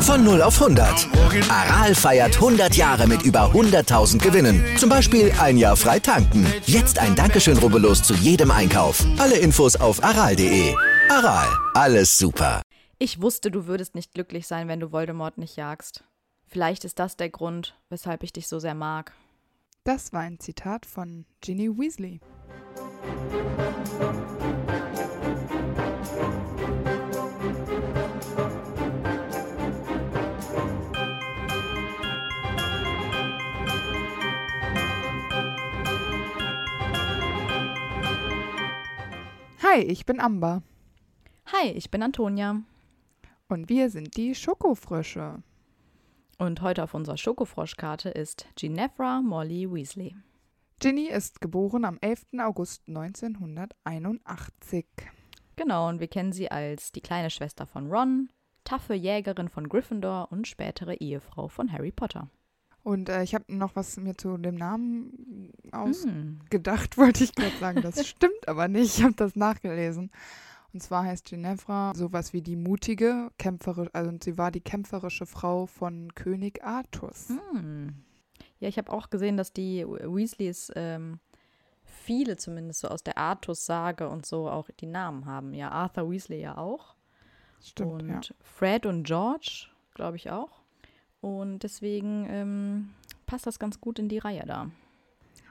Von 0 auf 100. Aral feiert 100 Jahre mit über 100.000 Gewinnen. Zum Beispiel ein Jahr frei tanken. Jetzt ein Dankeschön, rubbellos zu jedem Einkauf. Alle Infos auf aral.de. Aral, alles super. Ich wusste, du würdest nicht glücklich sein, wenn du Voldemort nicht jagst. Vielleicht ist das der Grund, weshalb ich dich so sehr mag. Das war ein Zitat von Ginny Weasley. Hi, ich bin Amber Hi, ich bin Antonia. und wir sind die Schokofrösche. Und heute auf unserer Schokofroschkarte ist Ginevra Molly Weasley. Ginny ist geboren am 11. August 1981. Genau, und wir kennen sie als die kleine Schwester von Ron, taffe Jägerin von Gryffindor und spätere Ehefrau von Harry Potter. Und äh, ich habe noch was mir zu dem Namen Hm. ausgedacht, wollte ich gerade sagen. Das stimmt aber nicht. Ich habe das nachgelesen. Und zwar heißt Ginevra sowas wie die mutige, kämpferische, also sie war die kämpferische Frau von König Artus. Hm. Ja, ich habe auch gesehen, dass die Weasleys ähm, viele zumindest so aus der Artus-Sage und so auch die Namen haben. Ja, Arthur Weasley ja auch. Stimmt, und ja. Fred und George, glaube ich auch. Und deswegen ähm, passt das ganz gut in die Reihe da.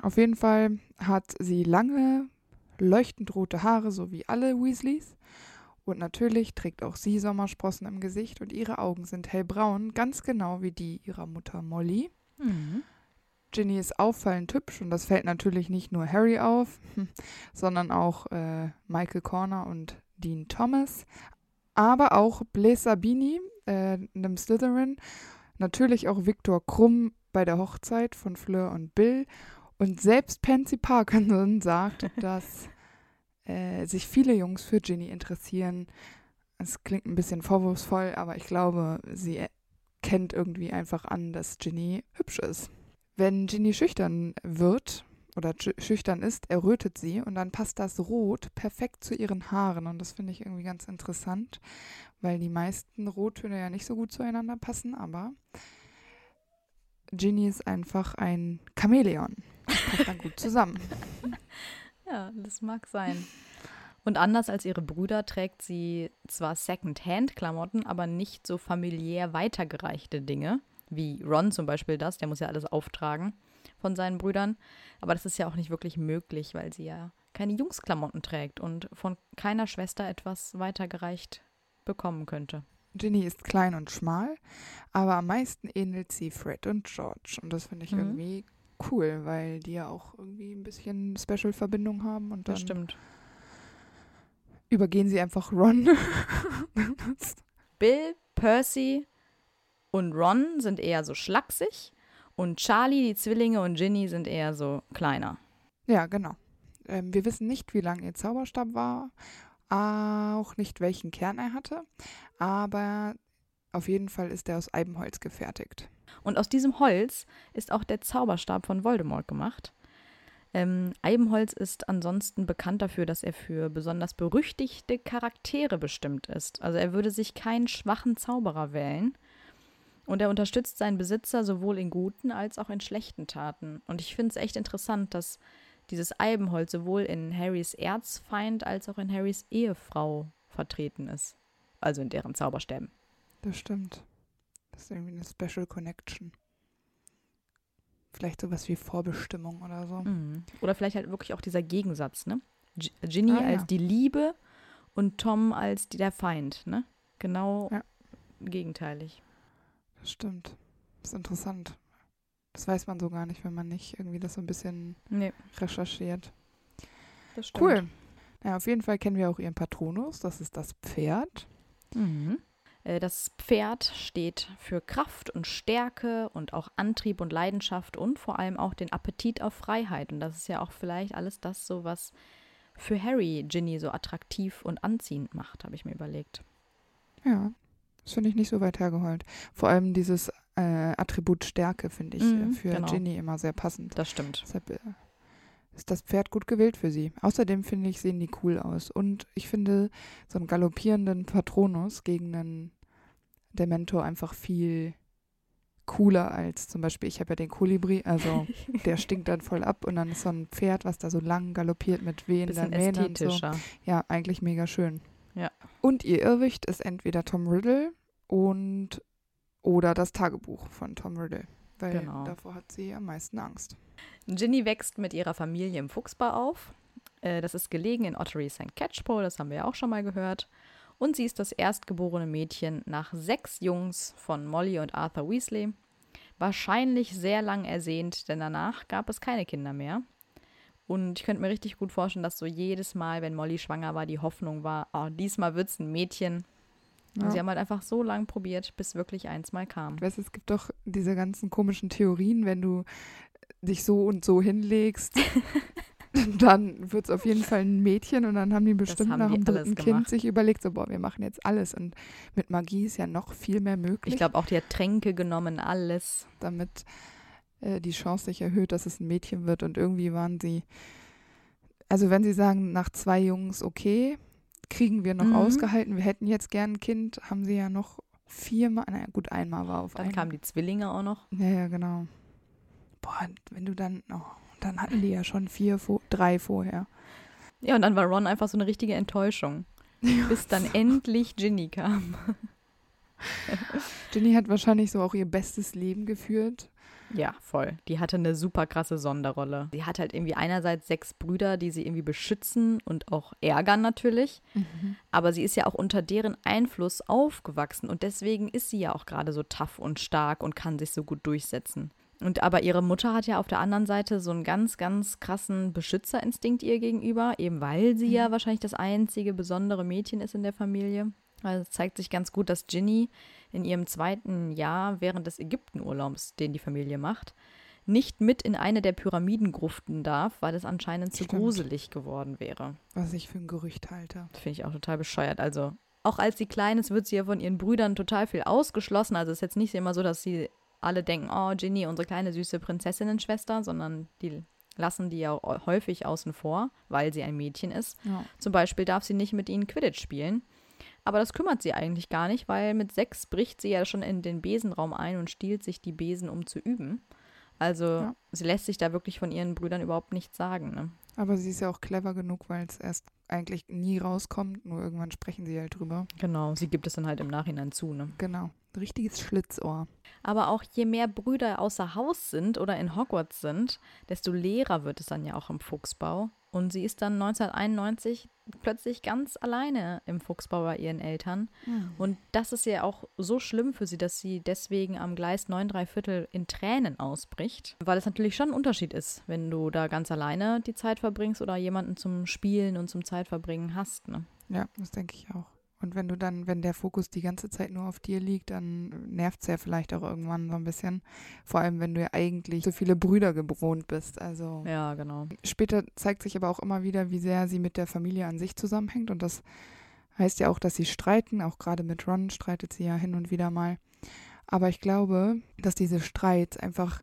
Auf jeden Fall hat sie lange, leuchtend rote Haare, so wie alle Weasleys. Und natürlich trägt auch sie Sommersprossen im Gesicht und ihre Augen sind hellbraun, ganz genau wie die ihrer Mutter Molly. Mhm. Ginny ist auffallend hübsch und das fällt natürlich nicht nur Harry auf, sondern auch äh, Michael Corner und Dean Thomas, aber auch Blaise Sabini, äh, einem Slytherin, natürlich auch Viktor Krumm bei der Hochzeit von Fleur und Bill und selbst Pansy Parkinson sagt, dass äh, sich viele Jungs für Ginny interessieren. Es klingt ein bisschen vorwurfsvoll, aber ich glaube, sie kennt irgendwie einfach an, dass Ginny hübsch ist. Wenn Ginny schüchtern wird oder schü- schüchtern ist, errötet sie und dann passt das Rot perfekt zu ihren Haaren und das finde ich irgendwie ganz interessant, weil die meisten Rottöne ja nicht so gut zueinander passen, aber Ginny ist einfach ein Chamäleon. Das passt dann gut zusammen. Ja, das mag sein. Und anders als ihre Brüder trägt sie zwar Second-Hand-Klamotten, aber nicht so familiär weitergereichte Dinge, wie Ron zum Beispiel das, der muss ja alles auftragen von seinen Brüdern. Aber das ist ja auch nicht wirklich möglich, weil sie ja keine Jungsklamotten trägt und von keiner Schwester etwas weitergereicht bekommen könnte. Ginny ist klein und schmal, aber am meisten ähnelt sie Fred und George. Und das finde ich Mhm. irgendwie cool, weil die ja auch irgendwie ein bisschen Special-Verbindung haben. Und dann Das stimmt. übergehen sie einfach Ron. Bill, Percy und Ron sind eher so schlaksig und Charlie, die Zwillinge und Ginny sind eher so kleiner. ja, genau. Ähm, wir wissen nicht, wie lang ihr Zauberstab war, auch nicht, welchen Kern er hatte, aber auf jeden Fall ist er aus Eibenholz gefertigt. Und aus diesem Holz ist auch der Zauberstab von Voldemort gemacht. Ähm, Eibenholz ist ansonsten bekannt dafür, dass er für besonders berüchtigte Charaktere bestimmt ist. Also er würde sich keinen schwachen Zauberer wählen. Und er unterstützt seinen Besitzer sowohl in guten als auch in schlechten Taten. Und ich finde es echt interessant, dass dieses Eibenholz sowohl in Harrys Erzfeind als auch in Harrys Ehefrau vertreten ist. Also in deren Zauberstäben. Das stimmt. Das ist irgendwie eine Special Connection. Vielleicht sowas wie Vorbestimmung oder so. Mhm. Oder vielleicht halt wirklich auch dieser Gegensatz, ne? G Ginny Ah, ja. als die Liebe und Tom als die, der Feind, ne? Genau Ja. gegenteilig. Das stimmt. Das ist interessant. Das weiß man so gar nicht, wenn man nicht irgendwie das so ein bisschen Nee, recherchiert. das stimmt. Cool. Ja, auf jeden Fall kennen wir auch ihren Patronus. Das ist das Pferd. Mhm. Äh, Das Pferd steht für Kraft und Stärke und auch Antrieb und Leidenschaft und vor allem auch den Appetit auf Freiheit. Und das ist ja auch vielleicht alles das, so was für Harry Ginny so attraktiv und anziehend macht, habe ich mir überlegt. Ja, das finde ich nicht so weit hergeholt. Vor allem dieses äh, Attribut Stärke finde ich Mhm, für genau. Ginny immer sehr passend. Das stimmt. Deshalb äh, ist das Pferd gut gewählt für sie. Außerdem finde ich, sehen die cool aus. Und ich finde so einen galoppierenden Patronus gegen einen Dementor einfach viel cooler als zum Beispiel, ich habe ja den Kolibri, also der stinkt dann voll ab und dann ist so ein Pferd, was da so lang galoppiert mit wehenden Mähnen und so. Ja, eigentlich mega schön. Ja. Und ihr Irrwicht ist entweder Tom Riddle und oder das Tagebuch von Tom Riddle. Weil Genau. davor hat sie am meisten Angst. Ginny wächst mit ihrer Familie im Fuchsbau auf. Äh, Das ist gelegen in Ottery St. Catchpole, das haben wir ja auch schon mal gehört. Und sie ist das erstgeborene Mädchen nach sechs Jungs von Molly und Arthur Weasley. Wahrscheinlich sehr lang ersehnt, denn danach gab es keine Kinder mehr. Und ich könnte mir richtig gut vorstellen, dass so jedes Mal, wenn Molly schwanger war, die Hoffnung war, oh, diesmal wird es ein Mädchen. Ja. sie haben halt einfach so lange probiert, bis wirklich eins mal kam. Ich weiß, es gibt doch diese ganzen komischen Theorien, wenn du dich so und so hinlegst, dann wird es auf jeden Fall ein Mädchen und dann haben die bestimmt haben nach dem dritten Kind sich überlegt, so, boah, wir machen jetzt alles. Und mit Magie ist ja noch viel mehr möglich, Ich glaube auch, die hat Tränke genommen, alles. damit äh, die Chance sich erhöht, dass es ein Mädchen wird. Und irgendwie waren sie, also wenn sie sagen, nach zwei Jungs okay, kriegen wir noch Mhm. ausgehalten, wir hätten jetzt gern ein Kind, haben sie ja noch viermal, naja gut, einmal war auf Dann einmal. kamen die Zwillinge auch noch. Ja, ja, genau. Boah, wenn du dann, oh, dann hatten die ja schon vier, drei vorher. Ja, und dann war Ron einfach so eine richtige Enttäuschung. Bis dann endlich Ginny kam. Ginny hat wahrscheinlich so auch ihr bestes Leben geführt. Ja, voll. Die hatte eine super krasse Sonderrolle. Sie hat halt irgendwie einerseits sechs Brüder, die sie irgendwie beschützen und auch ärgern natürlich. Aber sie ist ja auch unter deren Einfluss aufgewachsen und deswegen ist sie ja auch gerade so tough und stark und kann sich so gut durchsetzen. Und aber ihre Mutter hat ja auf der anderen Seite so einen ganz, ganz krassen Beschützerinstinkt ihr gegenüber, eben weil sie ja wahrscheinlich das einzige besondere Mädchen ist in der Familie. Also es zeigt sich ganz gut, dass Ginny in ihrem zweiten Jahr während des Ägyptenurlaubs, den die Familie macht, nicht mit in eine der Pyramidengruften darf, weil es anscheinend zu Stimmt. gruselig geworden wäre. Was ich für ein Gerücht halte. Das finde ich auch total bescheuert. Also, auch als sie klein ist, wird sie ja von ihren Brüdern total viel ausgeschlossen. Also, es ist jetzt nicht immer so, dass sie alle denken, oh, Ginny, unsere kleine süße Prinzessinnenschwester, sondern die lassen die ja häufig außen vor, weil sie ein Mädchen ist. Ja. Zum Beispiel darf sie nicht mit ihnen Quidditch spielen. Aber das kümmert sie eigentlich gar nicht, weil mit sechs bricht sie ja schon in den Besenraum ein und stiehlt sich die Besen, um zu üben. Also Ja. sie lässt sich da wirklich von ihren Brüdern überhaupt nichts sagen. Ne? Aber sie ist ja auch clever genug, weil es erst eigentlich nie rauskommt, nur irgendwann sprechen sie halt drüber. Genau, sie gibt es dann halt im Nachhinein zu. Ne? Genau. Richtiges Schlitzohr. Aber auch je mehr Brüder außer Haus sind oder in Hogwarts sind, desto leerer wird es dann ja auch im Fuchsbau. Und sie ist dann 1991 plötzlich ganz alleine im Fuchsbau bei ihren Eltern. Und das ist ja auch so schlimm für sie, dass sie deswegen am Gleis 9 3 Viertel in Tränen ausbricht. Weil es natürlich schon ein Unterschied ist, wenn du da ganz alleine die Zeit verbringst oder jemanden zum Spielen und zum Zeitverbringen hast. Ne? Ja, das denke ich auch. Und wenn du dann, wenn der Fokus die ganze Zeit nur auf dir liegt, dann nervt es ja vielleicht auch irgendwann so ein bisschen. Vor allem, wenn du ja eigentlich so viele Brüder gewohnt bist. Also Ja, genau. Später zeigt sich aber auch immer wieder, wie sehr sie mit der Familie an sich zusammenhängt. Und das heißt ja auch, dass sie streiten. Auch gerade mit Ron streitet sie ja hin und wieder mal. Aber ich glaube, dass diese Streits einfach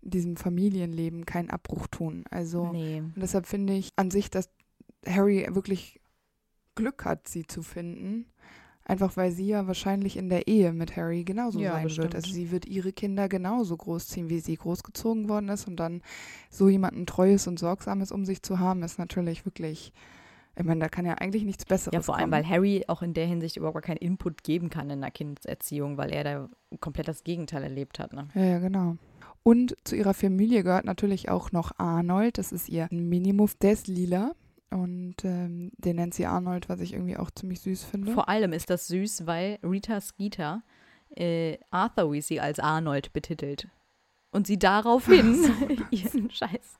diesem Familienleben keinen Abbruch tun. Also Nee. und deshalb finde ich an sich, dass Harry wirklich Glück hat, sie zu finden. Einfach weil sie ja wahrscheinlich in der Ehe mit Harry genauso Ja, sein bestimmt. wird. Also sie wird ihre Kinder genauso großziehen, wie sie großgezogen worden ist. Und dann so jemanden Treues und Sorgsames um sich zu haben, ist natürlich wirklich, ich meine, da kann ja eigentlich nichts Besseres Ja, vor allem, kommen. weil Harry auch in der Hinsicht überhaupt gar keinen Input geben kann in der Kindeserziehung, weil er da komplett das Gegenteil erlebt hat. Ne? Ja, ja, genau. Und zu ihrer Familie gehört natürlich auch noch Arnold. Das ist ihr Minimuff. Der ist lila. Und ähm, den nennt sie Arnold, was ich irgendwie auch ziemlich süß finde. Vor allem ist das süß, weil Rita Skeeter äh, Arthur Weasley als Arnold betitelt. Und sie daraufhin ihren scheiß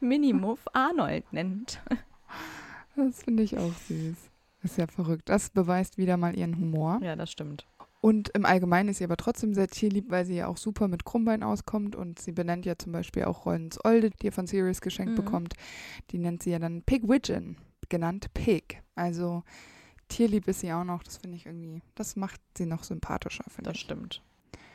Minimuff Arnold nennt. Das finde ich auch süß. Ist ja verrückt. Das beweist wieder mal ihren Humor. Ja, das stimmt. Und im Allgemeinen ist sie aber trotzdem sehr tierlieb, weil sie ja auch super mit Krummbein auskommt. Und sie benennt ja zum Beispiel auch Rons Olde, die er von Sirius geschenkt Mhm. bekommt. Die nennt sie ja dann Pigwidgeon, genannt Pig. Also tierlieb ist sie auch noch. Das finde ich irgendwie, das macht sie noch sympathischer, finde Das ich. stimmt.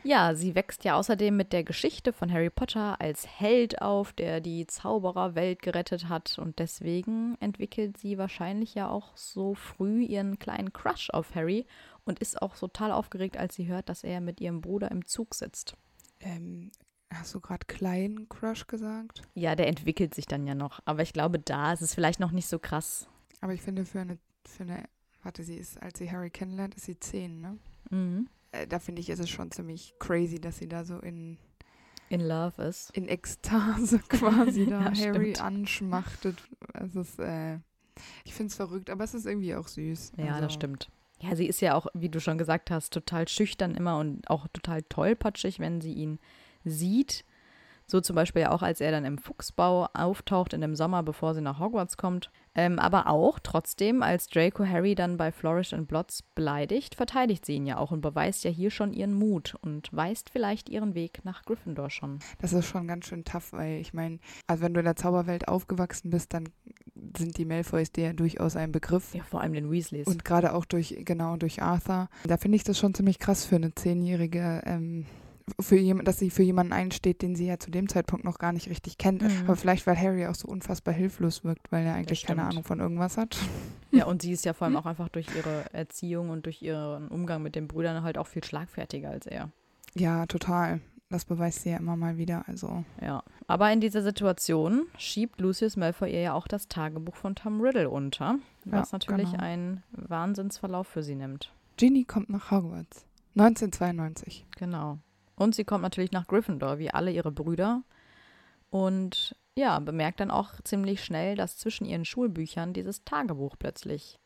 Ja, sie wächst ja außerdem mit der Geschichte von Harry Potter als Held auf, der die Zaubererwelt gerettet hat. Und deswegen entwickelt sie wahrscheinlich ja auch so früh ihren kleinen Crush auf Harry und ist auch total aufgeregt, als sie hört, dass er mit ihrem Bruder im Zug sitzt. Ähm, hast du gerade kleinen Crush gesagt? Ja, der entwickelt sich dann ja noch. Aber ich glaube, da ist es vielleicht noch nicht so krass. Aber ich finde, für eine, für eine, warte, sie ist, als sie Harry kennenlernt, ist sie zehn, ne? Mhm. Äh, da finde ich, ist es schon ziemlich crazy, dass sie da so in, In Love ist. in Ekstase quasi da Ja, Harry stimmt. anschmachtet. Es ist, äh, ich finde es verrückt, aber es ist irgendwie auch süß. Ja, Also, das stimmt. Ja, sie ist ja auch, wie du schon gesagt hast, total schüchtern immer und auch total tollpatschig, wenn sie ihn sieht. So zum Beispiel ja auch, als er dann im Fuchsbau auftaucht in dem Sommer, bevor sie nach Hogwarts kommt. Ähm, aber auch trotzdem, als Draco Harry dann bei Flourish and Blots beleidigt, verteidigt sie ihn ja auch und beweist ja hier schon ihren Mut und weist vielleicht ihren Weg nach Gryffindor schon. Das ist schon ganz schön tough, weil ich meine, also wenn du in der Zauberwelt aufgewachsen bist, dann sind die Malfoys dir ja durchaus ein Begriff. Ja, vor allem den Weasleys. Und gerade auch durch, genau, durch Arthur. Da finde ich das schon ziemlich krass für eine Zehnjährige, ähm, für jemand, dass sie für jemanden einsteht, den sie ja zu dem Zeitpunkt noch gar nicht richtig kennt. Mhm. Aber vielleicht, weil Harry auch so unfassbar hilflos wirkt, weil er eigentlich keine. Ahnung von irgendwas hat. ja, und sie ist ja vor allem auch einfach durch ihre Erziehung und durch ihren Umgang mit den Brüdern halt auch viel schlagfertiger als er. Ja, total. Das beweist sie ja immer mal wieder. Also, Ja, aber in dieser Situation schiebt Lucius Malfoy ihr ja auch das Tagebuch von Tom Riddle unter, was Ja, natürlich genau. einen Wahnsinnsverlauf für sie nimmt. Ginny kommt nach Hogwarts. 1992. Genau. Und sie kommt natürlich nach Gryffindor, wie alle ihre Brüder. Und ja, bemerkt dann auch ziemlich schnell, dass zwischen ihren Schulbüchern dieses Tagebuch plötzlich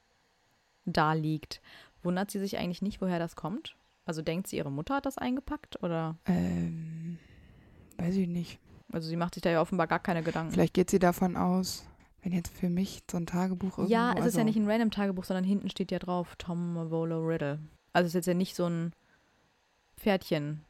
da liegt. Wundert sie sich eigentlich nicht, woher das kommt? Also denkt sie, ihre Mutter hat das eingepackt? Oder? Ähm, weiß ich nicht. Also sie macht sich da ja offenbar gar keine Gedanken. Vielleicht geht sie davon aus, wenn jetzt für mich so ein Tagebuch irgendwo... Ja, es ist ja also- nicht ein random Tagebuch, sondern hinten steht ja drauf Tom Volo Riddle. Also es ist jetzt ja nicht so ein Pferdchen-Tagebuch.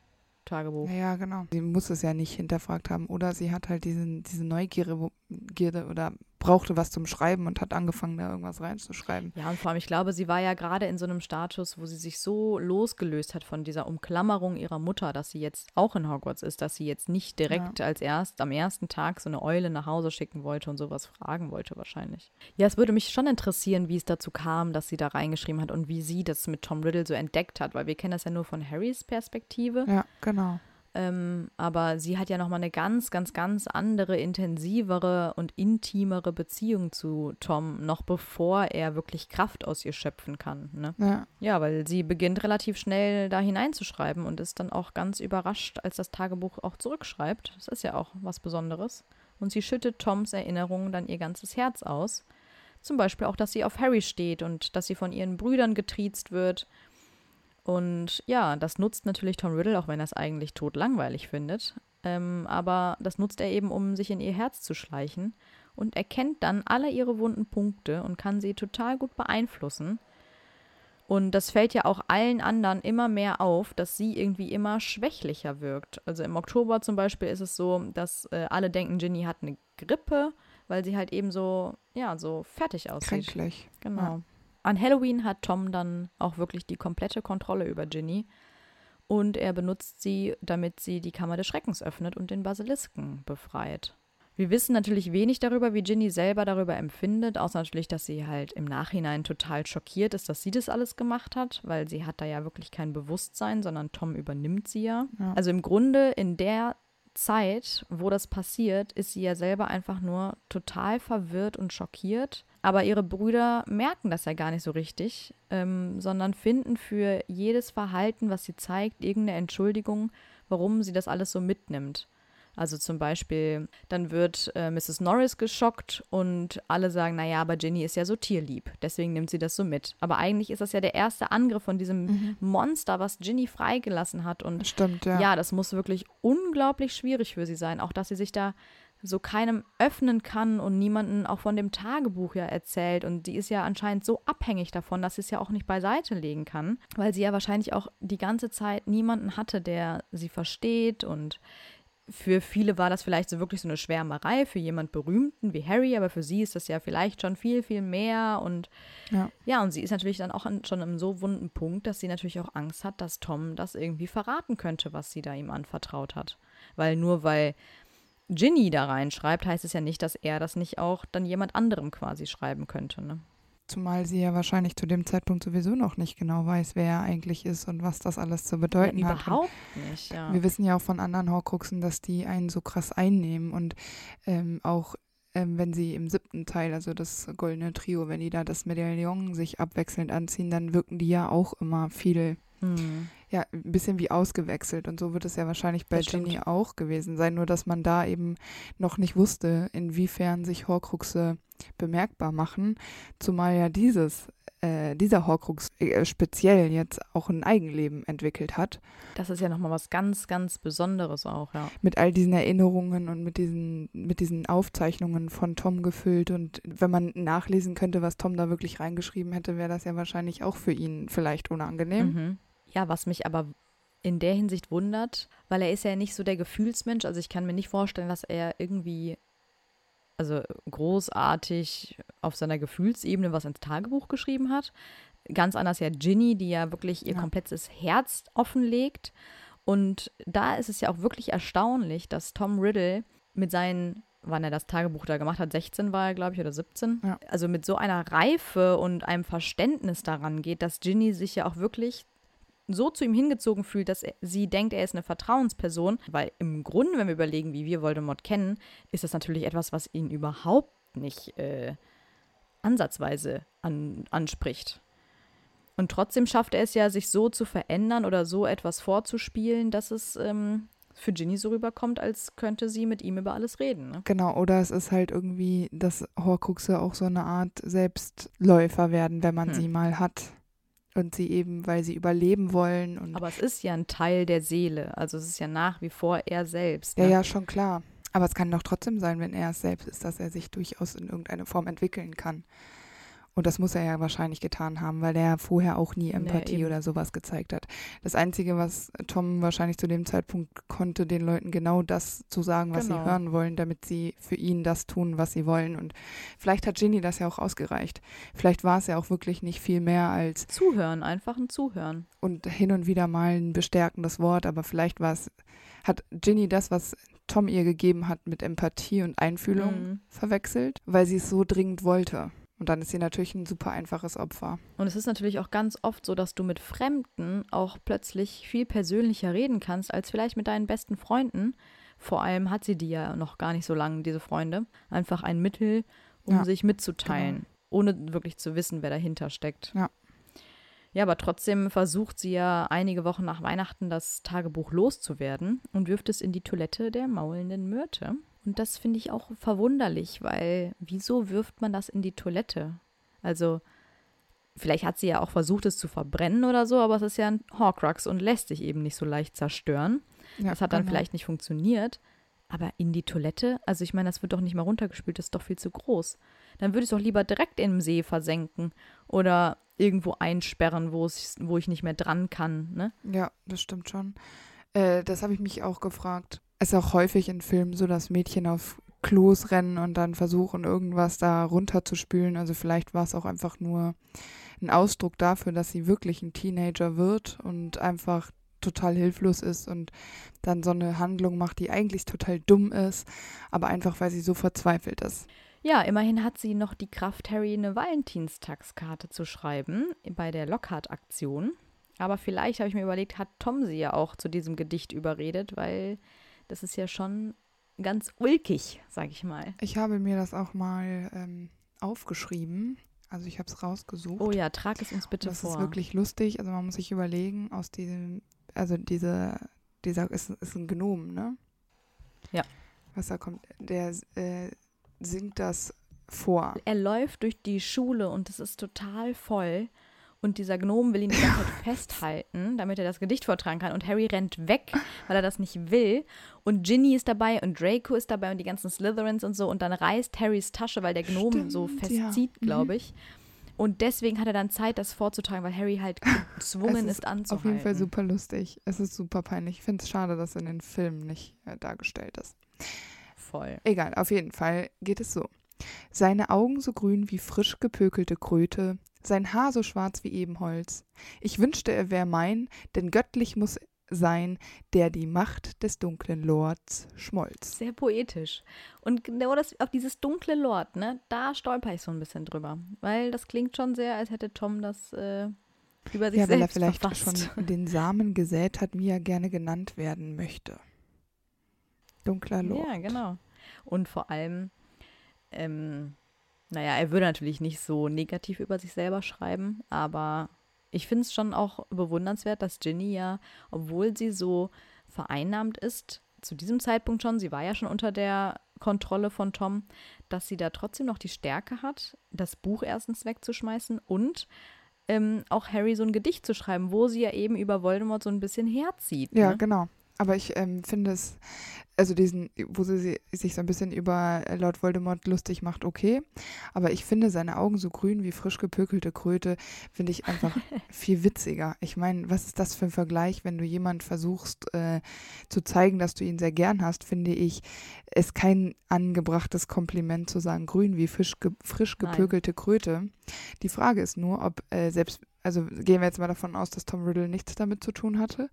Ja, ja, genau. Sie muss es ja nicht hinterfragt haben. Oder sie hat halt diesen, diese Neugierde wo- Gierde oder brauchte was zum Schreiben und hat angefangen, da irgendwas reinzuschreiben. Ja, und vor allem, ich glaube, sie war ja gerade in so einem Status, wo sie sich so losgelöst hat von dieser Umklammerung ihrer Mutter, dass sie jetzt auch in Hogwarts ist, dass sie jetzt nicht direkt als erst am ersten Tag so eine Eule nach Hause schicken wollte und sowas fragen wollte wahrscheinlich. Ja, es würde mich schon interessieren, wie es dazu kam, dass sie da reingeschrieben hat und wie sie das mit Tom Riddle so entdeckt hat, weil wir kennen das ja nur von Harrys Perspektive. Ja, genau. Ähm, aber sie hat ja nochmal eine ganz, ganz, ganz andere, intensivere und intimere Beziehung zu Tom, noch bevor er wirklich Kraft aus ihr schöpfen kann. Ne? Ja, Ja, weil sie beginnt relativ schnell da hineinzuschreiben und ist dann auch ganz überrascht, als das Tagebuch auch zurückschreibt. Das ist ja auch was Besonderes. Und sie schüttet Toms Erinnerungen dann ihr ganzes Herz aus. Zum Beispiel auch, dass sie auf Harry steht und dass sie von ihren Brüdern getriezt wird. Und ja, das nutzt natürlich Tom Riddle, auch wenn er es eigentlich totlangweilig findet. Ähm, aber das nutzt er eben, um sich in ihr Herz zu schleichen und erkennt dann alle ihre wunden Punkte und kann sie total gut beeinflussen. Und das fällt ja auch allen anderen immer mehr auf, dass sie irgendwie immer schwächlicher wirkt. Also im Oktober zum Beispiel ist es so, dass äh, alle denken, Ginny hat eine Grippe, weil sie halt eben so, ja, so fertig aussieht. kränklich. Genau. Ja. An Halloween hat Tom dann auch wirklich die komplette Kontrolle über Ginny. Und er benutzt sie, damit sie die Kammer des Schreckens öffnet und den Basilisken befreit. Wir wissen natürlich wenig darüber, wie Ginny selber darüber empfindet, außer natürlich, dass sie halt im Nachhinein total schockiert ist, dass sie das alles gemacht hat, weil sie hat da ja wirklich kein Bewusstsein, sondern Tom übernimmt sie ja. Ja. Also im Grunde in der Zeit, wo das passiert, ist sie ja selber einfach nur total verwirrt und schockiert. Aber ihre Brüder merken das ja gar nicht so richtig, ähm, sondern finden für jedes Verhalten, was sie zeigt, irgendeine Entschuldigung, warum sie das alles so mitnimmt. Also zum Beispiel, dann wird äh, Mrs. Norris geschockt und alle sagen, naja, aber Ginny ist ja so tierlieb, deswegen nimmt sie das so mit. Aber eigentlich ist das ja der erste Angriff von diesem Monster, was Ginny freigelassen hat. Und Stimmt, ja. ja, das muss wirklich unglaublich schwierig für sie sein. Auch, dass sie sich da so keinem öffnen kann und niemanden auch von dem Tagebuch ja erzählt. Und die ist ja anscheinend so abhängig davon, dass sie es ja auch nicht beiseite legen kann, weil sie ja wahrscheinlich auch die ganze Zeit niemanden hatte, der sie versteht und für viele war das vielleicht so wirklich so eine Schwärmerei für jemand Berühmten wie Harry, aber für sie ist das ja vielleicht schon viel, viel mehr. Und Ja. ja, und sie ist natürlich dann auch an, schon im so wunden Punkt, dass sie natürlich auch Angst hat, dass Tom das irgendwie verraten könnte, was sie da ihm anvertraut hat. Weil nur weil Ginny da reinschreibt, heißt es ja nicht, dass er das nicht auch dann jemand anderem quasi schreiben könnte. Ne? Zumal sie ja wahrscheinlich zu dem Zeitpunkt sowieso noch nicht genau weiß, wer er eigentlich ist und was das alles zu bedeuten ja, hat. Überhaupt nicht, ja. Wir wissen ja auch von anderen Horcruxen, dass die einen so krass einnehmen und ähm, auch ähm, wenn sie im siebten Teil, also das goldene Trio, wenn die da das Medaillon sich abwechselnd anziehen, dann wirken die ja auch immer viel, Hm. ja, ein bisschen wie ausgewechselt. Und so wird es ja wahrscheinlich bei. Ginny auch gewesen sein, nur dass man da eben noch nicht wusste, inwiefern sich Horcruxe bemerkbar machen, zumal ja dieses äh, dieser Horcrux äh, speziell jetzt auch ein Eigenleben entwickelt hat. Das ist ja nochmal was ganz, ganz Besonderes auch, ja. mit all diesen Erinnerungen und mit diesen, mit diesen Aufzeichnungen von Tom gefüllt. Und wenn man nachlesen könnte, was Tom da wirklich reingeschrieben hätte, wäre das ja wahrscheinlich auch für ihn vielleicht unangenehm. Mhm. Ja, was mich aber in der Hinsicht wundert, weil er ist ja nicht so der Gefühlsmensch. Also ich kann mir nicht vorstellen, dass er irgendwie, also großartig auf seiner Gefühlsebene was ins Tagebuch geschrieben hat. Ganz anders ja Ginny, die ja wirklich ihr Ja. komplettes Herz offenlegt. Und da ist es ja auch wirklich erstaunlich, dass Tom Riddle mit seinen, wann er das Tagebuch da gemacht hat, 16 war er, glaube ich, oder 17, Ja. also mit so einer Reife und einem Verständnis daran geht, dass Ginny sich ja auch wirklich so zu ihm hingezogen fühlt, dass er, sie denkt, er ist eine Vertrauensperson, weil im Grunde, wenn wir überlegen, wie wir Voldemort kennen, ist das natürlich etwas, was ihn überhaupt nicht äh, ansatzweise an, anspricht. Und trotzdem schafft er es ja, sich so zu verändern oder so etwas vorzuspielen, dass es ähm, für Ginny so rüberkommt, als könnte sie mit ihm über alles reden. Ne? Genau, oder es ist halt irgendwie, dass Horcruxe auch so eine Art Selbstläufer werden, wenn man Hm. sie mal hat. Und sie eben, weil sie überleben wollen. Und Aber es ist ja ein Teil der Seele. Also es ist ja nach wie vor er selbst. ja, Ne? ja, schon klar. Aber es kann doch trotzdem sein, wenn er es selbst ist, dass er sich durchaus in irgendeine Form entwickeln kann. Und das muss er ja wahrscheinlich getan haben, weil er vorher auch nie Empathie eben. oder sowas gezeigt hat. Das Einzige, was Tom wahrscheinlich zu dem Zeitpunkt konnte, den Leuten genau das zu sagen, was Genau. sie hören wollen, damit sie für ihn das tun, was sie wollen. Und vielleicht hat Ginny das ja auch ausgereicht. Vielleicht war es ja auch wirklich nicht viel mehr als Zuhören, einfach ein Zuhören. und hin und wieder mal ein bestärkendes Wort, aber vielleicht war es, hat Ginny das, was Tom ihr gegeben hat, mit Empathie und Einfühlung Mhm. verwechselt, weil sie es so dringend wollte. Und dann ist sie natürlich ein super einfaches Opfer. Und es ist natürlich auch ganz oft so, dass du mit Fremden auch plötzlich viel persönlicher reden kannst, als vielleicht mit deinen besten Freunden. Vor allem hat sie die ja noch gar nicht so lange, diese Freunde. Einfach ein Mittel, um Ja, sich mitzuteilen, ohne wirklich zu wissen, wer dahinter steckt. Ja. Ja, aber trotzdem versucht sie ja einige Wochen nach Weihnachten das Tagebuch loszuwerden und wirft es in die Toilette der maulenden Myrte. Und das finde ich auch verwunderlich, weil wieso wirft man das in die Toilette? Also, vielleicht hat sie ja auch versucht, es zu verbrennen oder so, aber es ist ja ein Horcrux und lässt sich eben nicht so leicht zerstören. Ja, Das hat dann genau. vielleicht nicht funktioniert. Aber in die Toilette, also ich meine, das wird doch nicht mal runtergespült, das ist doch viel zu groß. Dann würde ich es doch lieber direkt im See versenken oder irgendwo einsperren, wo, es, wo ich nicht mehr dran kann. Ne? Ja, das stimmt schon. Äh, das habe ich mich auch gefragt. Es ist auch häufig in Filmen so, dass Mädchen auf Klos rennen und dann versuchen, irgendwas da runterzuspülen. Also vielleicht war es auch einfach nur ein Ausdruck dafür, dass sie wirklich ein Teenager wird und einfach total hilflos ist und dann so eine Handlung macht, die eigentlich total dumm ist, aber einfach, weil sie so verzweifelt ist. Ja, immerhin hat sie noch die Kraft, Harry eine Valentinstagskarte zu schreiben bei der Lockhart-Aktion. Aber vielleicht habe ich mir überlegt, hat Tom sie ja auch zu diesem Gedicht überredet, weil das ist ja schon ganz ulkig, sag ich mal. Ich habe mir das auch mal ähm, aufgeschrieben. Also ich habe es rausgesucht. Oh ja, trag es uns bitte das vor. ist wirklich lustig. Also man muss sich überlegen, aus diesem, also diese, dieser ist, ist ein Gnom, ne? Ja. Was da kommt, der äh, singt das vor. er läuft durch die Schule und es ist total voll. Und dieser Gnom will ihn die ganze Zeit festhalten, damit er das Gedicht vortragen kann. Und Harry rennt weg, weil er das nicht will. Und Ginny ist dabei und Draco ist dabei und die ganzen Slytherins und so. Und dann reißt Harrys Tasche, weil der Gnom Stimmt, so ja. festzieht, Mhm. glaube ich. Und deswegen hat er dann Zeit, das vorzutragen, weil Harry halt gezwungen Es ist, anzuhalten. Auf jeden Fall super lustig. Es ist super peinlich. Ich finde es schade, dass in den Filmen nicht äh, dargestellt ist. Voll. Egal, auf jeden Fall geht es so. Seine Augen so grün wie frisch gepökelte Kröte, sein Haar so schwarz wie Ebenholz. Ich wünschte, er wär mein, denn göttlich muss sein, der die Macht des dunklen Lords schmolz. Sehr poetisch. Und genau das, auf dieses dunkle Lord, ne, da stolper ich so ein bisschen drüber. Weil das klingt schon sehr, als hätte Tom das äh, über sich Ja, weil er selbst vielleicht verfasst. schon den Samen gesät hat, wie er gerne genannt werden möchte. Dunkler Lord. Ja, genau. Und vor allem, ähm, naja, er würde natürlich nicht so negativ über sich selber schreiben, aber ich finde es schon auch bewundernswert, dass Ginny ja, obwohl sie so vereinnahmt ist, zu diesem Zeitpunkt schon, sie war ja schon unter der Kontrolle von Tom, dass sie da trotzdem noch die Stärke hat, das Buch erstens wegzuschmeißen und ähm, auch Harry so ein Gedicht zu schreiben, wo sie ja eben über Voldemort so ein bisschen herzieht. Ja, ne? genau. Aber ich ähm, finde es, also diesen, wo sie sich so ein bisschen über äh, Lord Voldemort lustig macht, okay. Aber ich finde seine Augen so grün wie frisch gepökelte Kröte, finde ich einfach viel witziger. Ich meine, was ist das für ein Vergleich, wenn du jemand versuchst äh, zu zeigen, dass du ihn sehr gern hast, finde ich, ist kein angebrachtes Kompliment zu sagen, grün wie frisch, ge frisch gepökelte Kröte. Die Frage ist nur, ob äh, selbst, also gehen wir jetzt mal davon aus, dass Tom Riddle nichts damit zu tun hatte,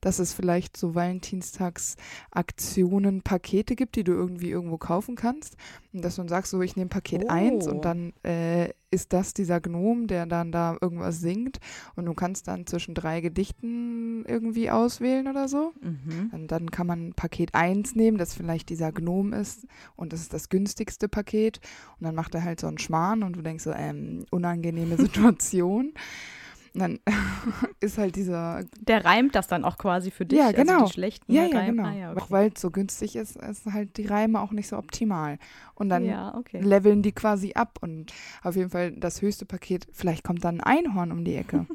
dass es vielleicht so Valentinstagsaktionen, Pakete gibt, die du irgendwie irgendwo kaufen kannst. Und dass du dann sagst, so, ich nehme Paket Oh. 1 und dann äh, ist das dieser Gnom, der dann da irgendwas singt und du kannst dann zwischen drei Gedichten irgendwie auswählen oder so. Mhm. Und dann kann man Paket 1 nehmen, das vielleicht dieser Gnom ist und das ist das günstigste Paket. Und dann macht er halt so einen Schmarrn und du denkst so, ähm, unangenehme Situation. Und dann ist halt dieser Der reimt das dann auch quasi für dich. Ja, genau. Also die schlechten ja, ja, genau. Ah, ja, Auch okay. weil es so günstig ist, ist halt die Reime auch nicht so optimal. Und dann ja, okay. leveln die quasi ab und auf jeden Fall das höchste Paket, vielleicht kommt dann ein Einhorn um die Ecke.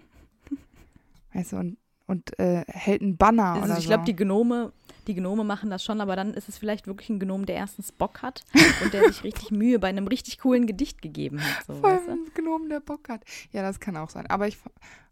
weißt du, und, und äh, hält einen Banner Also ich glaube, so. die Gnome, die Gnome machen das schon, aber dann ist es vielleicht wirklich ein Gnom, der erstens Bock hat und der sich richtig Mühe bei einem richtig coolen Gedicht gegeben hat. So, Vor weißt du? ein Gnom, der Bock hat. Ja, das kann auch sein. Aber, ich,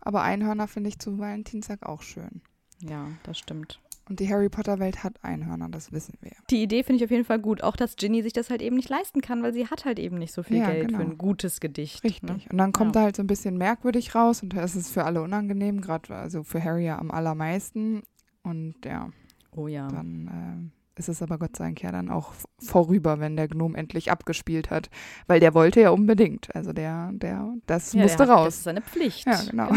aber Einhörner finde ich zu Valentinstag auch schön. Ja, das stimmt. Und die Harry Potter Welt hat Einhörner, das wissen wir. Die Idee finde ich auf jeden Fall gut. Auch, dass Ginny sich das halt eben nicht leisten kann, weil sie hat halt eben nicht so viel Ja, Geld genau. für ein gutes Gedicht. Richtig. Ne? Und dann kommt Ja. er halt so ein bisschen merkwürdig raus und es ist für alle unangenehm, gerade also für Harry ja am allermeisten. Und ja, Oh ja. dann ähm, ist es aber Gott sei Dank ja dann auch vorüber, wenn der Gnom endlich abgespielt hat. Weil der wollte ja unbedingt. Also der, der, das Ja, musste der hat- Das raus. ist seine Pflicht. Ja, genau.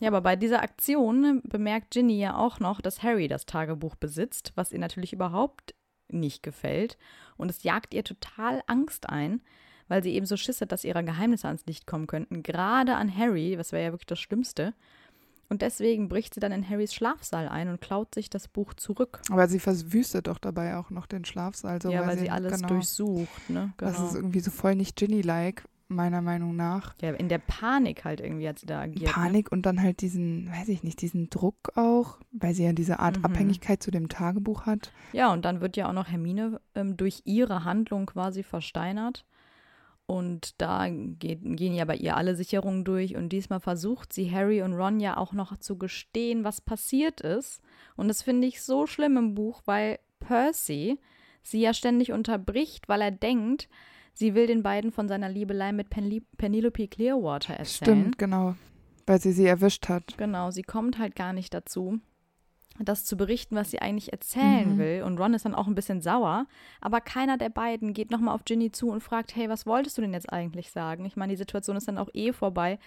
Ja, aber bei dieser Aktion bemerkt Ginny ja auch noch, dass Harry das Tagebuch besitzt, was ihr natürlich überhaupt nicht gefällt. Und es jagt ihr total Angst ein, weil sie eben so Schiss hat, dass ihre Geheimnisse ans Licht kommen könnten. Gerade an Harry, was wäre ja wirklich das Schlimmste. Und deswegen bricht sie dann in Harrys Schlafsaal ein und klaut sich das Buch zurück. Aber sie verwüstet doch dabei auch noch den Schlafsaal. So, ja, weil sie alles genau, durchsucht, ne? Das Genau. ist irgendwie so voll nicht Ginny-like, meiner Meinung nach. Ja, in der Panik halt irgendwie hat sie da agiert. Ne? Panik und dann halt diesen, weiß ich nicht, diesen Druck auch, weil sie ja diese Art Mhm. Abhängigkeit zu dem Tagebuch hat. Ja, und dann wird ja auch noch Hermine ähm, durch ihre Handlung quasi versteinert. Und da geht, gehen ja bei ihr alle Sicherungen durch. Und diesmal versucht sie Harry und Ron ja auch noch zu gestehen, was passiert ist. Und das finde ich so schlimm im Buch, weil Percy sie ja ständig unterbricht, weil er denkt, sie will den beiden von seiner Liebelei mit Penli Penelope Clearwater erzählen. Stimmt, genau. Weil sie sie erwischt hat. Genau, sie kommt halt gar nicht dazu, das zu berichten, was sie eigentlich erzählen Mhm. will. Und Ron ist dann auch ein bisschen sauer. Aber keiner der beiden geht nochmal auf Ginny zu und fragt, hey, was wolltest du denn jetzt eigentlich sagen? Ich meine, die Situation ist dann auch eh vorbei.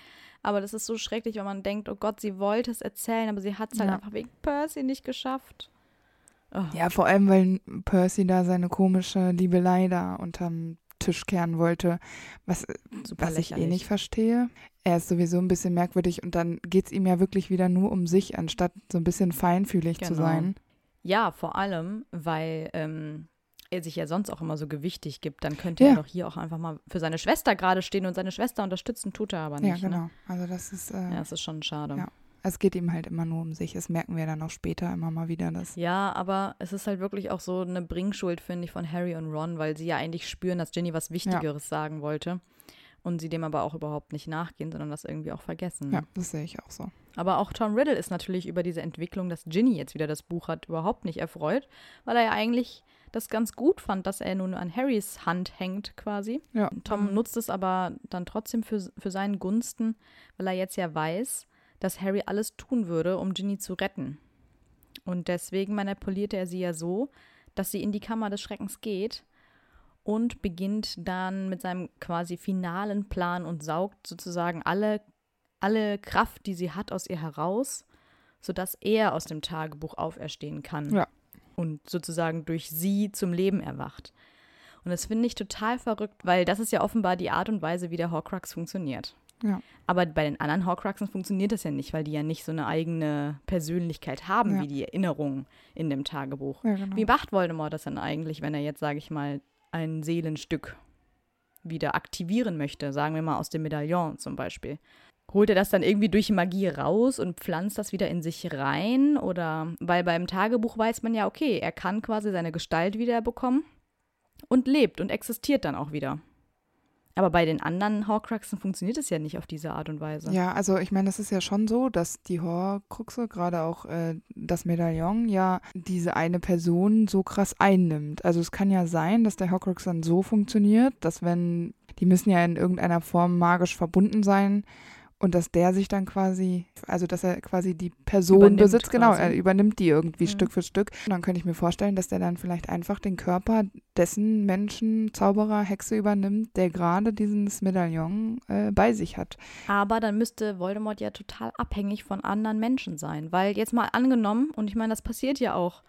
Aber das ist so schrecklich, wenn man denkt, oh Gott, sie wollte es erzählen, aber sie hat es halt Ja. einfach wegen Percy nicht geschafft. Oh, Ja, vor allem, weil Percy da seine komische Liebelei da unterm Tisch kehren wollte, was, super was ich eh nicht verstehe. Er ist sowieso ein bisschen merkwürdig und dann geht es ihm ja wirklich wieder nur um sich, anstatt so ein bisschen feinfühlig zu Genau. sein. Ja, vor allem, weil ähm, er sich ja sonst auch immer so gewichtig gibt. Dann könnte Ja. er doch hier auch einfach mal für seine Schwester gerade stehen und seine Schwester unterstützen, tut er aber nicht. Ja, Ne? genau. Also das ist, äh, Ja, das ist schon schade. Ja. Es geht ihm halt immer nur um sich. Das merken wir dann auch später immer mal wieder. Dass, Ja, aber es ist halt wirklich auch so eine Bringschuld, finde ich, von Harry und Ron, weil sie ja eigentlich spüren, dass Ginny was Wichtigeres sagen wollte. und sie dem aber auch überhaupt nicht nachgehen, sondern das irgendwie auch vergessen. Ja, das sehe ich auch so. Aber auch Tom Riddle ist natürlich über diese Entwicklung, dass Ginny jetzt wieder das Buch hat, überhaupt nicht erfreut, weil er ja eigentlich das ganz gut fand, dass er nun an Harrys Hand hängt quasi. Ja. Tom Mhm. nutzt es aber dann trotzdem für, für seinen Gunsten, weil er jetzt ja weiß, dass Harry alles tun würde, um Ginny zu retten. Und deswegen manipulierte er sie ja so, dass sie in die Kammer des Schreckens geht und beginnt dann mit seinem quasi finalen Plan und saugt sozusagen alle, alle Kraft, die sie hat, aus ihr heraus, sodass er aus dem Tagebuch auferstehen kann Ja. und sozusagen durch sie zum Leben erwacht. Und das finde ich total verrückt, weil das ist ja offenbar die Art und Weise, wie der Horcrux funktioniert. Ja. Aber bei den anderen Horcruxen funktioniert das ja nicht, weil die ja nicht so eine eigene Persönlichkeit haben, Ja. wie die Erinnerungen in dem Tagebuch. Ja, genau. Wie macht Voldemort das denn eigentlich, wenn er jetzt, sage ich mal, ein Seelenstück wieder aktivieren möchte? Sagen wir mal aus dem Medaillon zum Beispiel. Holt er das dann irgendwie durch Magie raus und pflanzt das wieder in sich rein? Oder weil beim Tagebuch weiß man ja, okay, er kann quasi seine Gestalt wieder bekommen und lebt und existiert dann auch wieder. Aber bei den anderen Horcruxen funktioniert es ja nicht auf diese Art und Weise. Ja, also ich meine, es ist ja schon so, dass die Horcruxe, gerade auch äh, das Medaillon, ja diese eine Person so krass einnimmt. Also es kann ja sein, dass der Horcrux dann so funktioniert, dass wenn, die müssen ja in irgendeiner Form magisch verbunden sein und dass der sich dann quasi, also dass er quasi die Person Übernimmt besitzt, genau, quasi. er übernimmt die irgendwie Mhm. Stück für Stück. Und dann könnte ich mir vorstellen, dass der dann vielleicht einfach den Körper dessen Menschen, Zauberer, Hexe übernimmt, der gerade dieses Medaillon äh, bei sich hat. Aber dann müsste Voldemort ja total abhängig von anderen Menschen sein. Weil jetzt mal angenommen, und ich meine, das passiert ja auch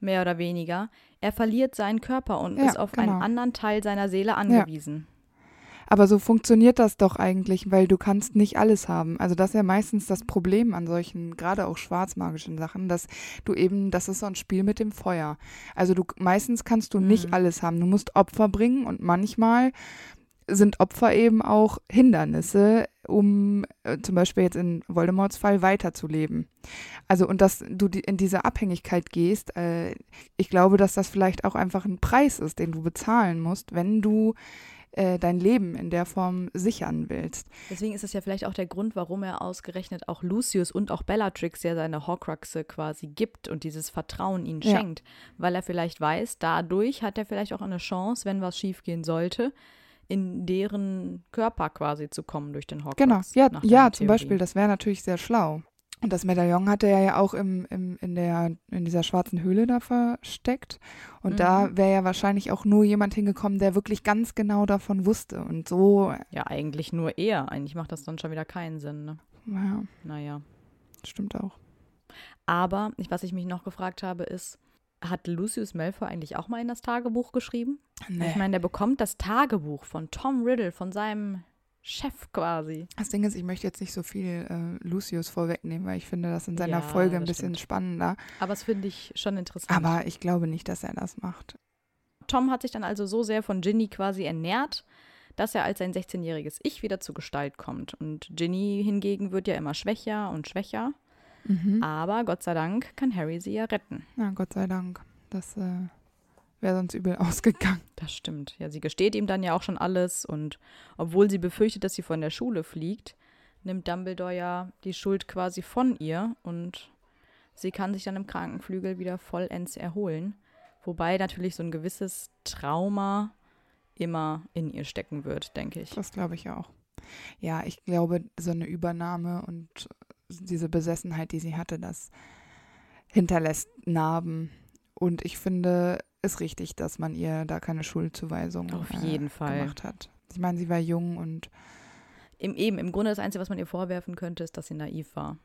mehr oder weniger, er verliert seinen Körper und Ja, ist auf einen genau. anderen Teil seiner Seele angewiesen. Aber so funktioniert das doch eigentlich, weil du kannst nicht alles haben. Also das ist ja meistens das Problem an solchen, gerade auch schwarzmagischen Sachen, dass du eben, das ist so ein Spiel mit dem Feuer. Also du meistens kannst du nicht Mhm. alles haben. Du musst Opfer bringen und manchmal sind Opfer eben auch Hindernisse, um äh, zum Beispiel jetzt in Voldemorts Fall weiterzuleben. Also und dass du die, in diese Abhängigkeit gehst, äh, ich glaube, dass das vielleicht auch einfach ein Preis ist, den du bezahlen musst, wenn du äh, dein Leben in der Form sichern willst. Deswegen ist das ja vielleicht auch der Grund, warum er ausgerechnet auch Lucius und auch Bellatrix ja seine Horcruxe quasi gibt und dieses Vertrauen ihnen Ja. schenkt. Weil er vielleicht weiß, dadurch hat er vielleicht auch eine Chance, wenn was schiefgehen sollte, in deren Körper quasi zu kommen durch den Horcrux. Genau, ja, ja zum Theorie. Beispiel, das wäre natürlich sehr schlau. Und das Medaillon hatte er ja auch im, im, in, der, in dieser schwarzen Höhle da versteckt. Und da Mhm. wäre ja wahrscheinlich auch nur jemand hingekommen, der wirklich ganz genau davon wusste. Und so, Ja, eigentlich nur er. Eigentlich macht das dann schon wieder keinen Sinn. Ne? ja, Naja. stimmt auch. Aber ich, was ich mich noch gefragt habe, ist, hat Lucius Malfoy eigentlich auch mal in das Tagebuch geschrieben? Ich meine, der bekommt das Tagebuch von Tom Riddle, von seinem Chef quasi. Das Ding ist, ich möchte jetzt nicht so viel äh, Lucius vorwegnehmen, weil ich finde das in seiner Ja, Folge ein bisschen stimmt. spannender. Aber das finde ich schon interessant. Aber ich glaube nicht, dass er das macht. Tom hat sich dann also so sehr von Ginny quasi ernährt, dass er als sein 16-jähriges Ich wieder zur Gestalt kommt. Und Ginny hingegen wird ja immer schwächer und schwächer. Mhm. Aber Gott sei Dank kann Harry sie ja retten. Na, Gott sei Dank. Das äh, wäre sonst übel ausgegangen. Das stimmt. Ja, sie gesteht ihm dann ja auch schon alles und obwohl sie befürchtet, dass sie von der Schule fliegt, nimmt Dumbledore ja die Schuld quasi von ihr und sie kann sich dann im Krankenflügel wieder vollends erholen. Wobei natürlich so ein gewisses Trauma immer in ihr stecken wird, denke ich. Das glaube ich auch. Ja, ich glaube, so eine Übernahme und diese Besessenheit, die sie hatte, das hinterlässt Narben. Und ich finde es richtig, dass man ihr da keine Schuldzuweisung Auf äh, jeden Fall. gemacht hat. Ich meine, sie war jung und Im, eben, im Grunde das Einzige, was man ihr vorwerfen könnte, ist, dass sie naiv war.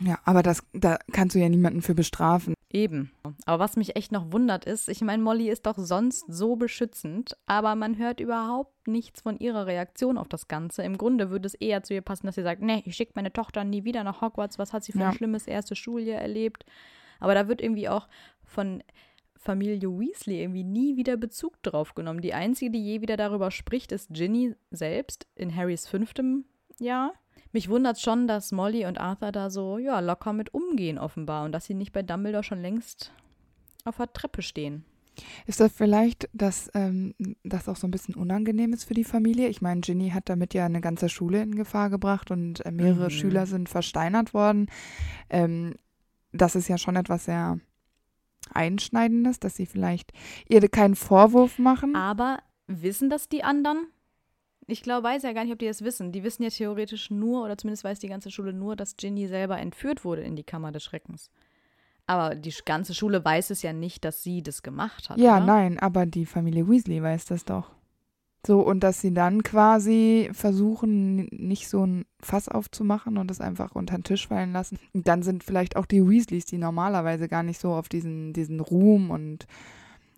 ja, aber das, da kannst du ja niemanden für bestrafen. Eben. Aber was mich echt noch wundert ist, ich meine, Molly ist doch sonst so beschützend, aber man hört überhaupt nichts von ihrer Reaktion auf das Ganze. Im Grunde würde es eher zu ihr passen, dass sie sagt, nee, ich schicke meine Tochter nie wieder nach Hogwarts, was hat sie für Ja. ein schlimmes erstes Schuljahr erlebt. Aber da wird irgendwie auch von Familie Weasley irgendwie nie wieder Bezug drauf genommen. Die einzige, die je wieder darüber spricht, ist Ginny selbst in Harrys fünftem Jahr. Mich wundert schon, dass Molly und Arthur da so ja, locker mit umgehen offenbar und dass sie nicht bei Dumbledore schon längst auf der Treppe stehen. Ist das vielleicht, dass ähm, das auch so ein bisschen unangenehm ist für die Familie? Ich meine, Ginny hat damit ja eine ganze Schule in Gefahr gebracht und äh, mehrere Mhm. Schüler sind versteinert worden. Ähm, das ist ja schon etwas sehr Einschneidendes, dass sie vielleicht ihr keinen Vorwurf machen. Aber wissen das die anderen? Ich glaube, weiß ja gar nicht, ob die das wissen. Die wissen ja theoretisch nur, oder zumindest weiß die ganze Schule nur, dass Ginny selber entführt wurde in die Kammer des Schreckens. Aber die ganze Schule weiß es ja nicht, dass sie das gemacht hat. Ja, oder? nein, aber die Familie Weasley weiß das doch. So, und dass sie dann quasi versuchen, nicht so ein Fass aufzumachen und das einfach unter den Tisch fallen lassen. Und dann sind vielleicht auch die Weasleys, die normalerweise gar nicht so auf diesen, diesen Ruhm und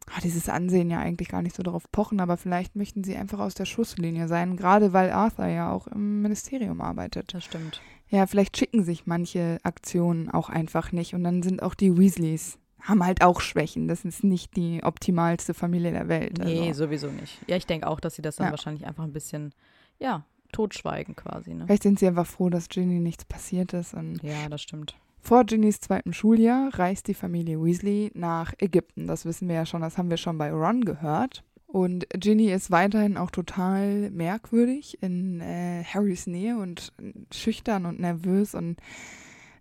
ah, dieses Ansehen ja eigentlich gar nicht so darauf pochen, aber vielleicht möchten sie einfach aus der Schusslinie sein, gerade weil Arthur ja auch im Ministerium arbeitet. Das stimmt. Ja, vielleicht schicken sich manche Aktionen auch einfach nicht und dann sind auch die Weasleys, haben halt auch Schwächen. Das ist nicht die optimalste Familie der Welt. Nee, Also. sowieso nicht. Ja, ich denke auch, dass sie das dann Ja. wahrscheinlich einfach ein bisschen, ja, totschweigen quasi. Ne? Vielleicht sind sie einfach froh, dass Ginny nichts passiert ist. Und Ja, das stimmt. vor Ginnys zweitem Schuljahr reist die Familie Weasley nach Ägypten. Das wissen wir ja schon, das haben wir schon bei Ron gehört. Und Ginny ist weiterhin auch total merkwürdig in äh, Harrys Nähe und schüchtern und nervös und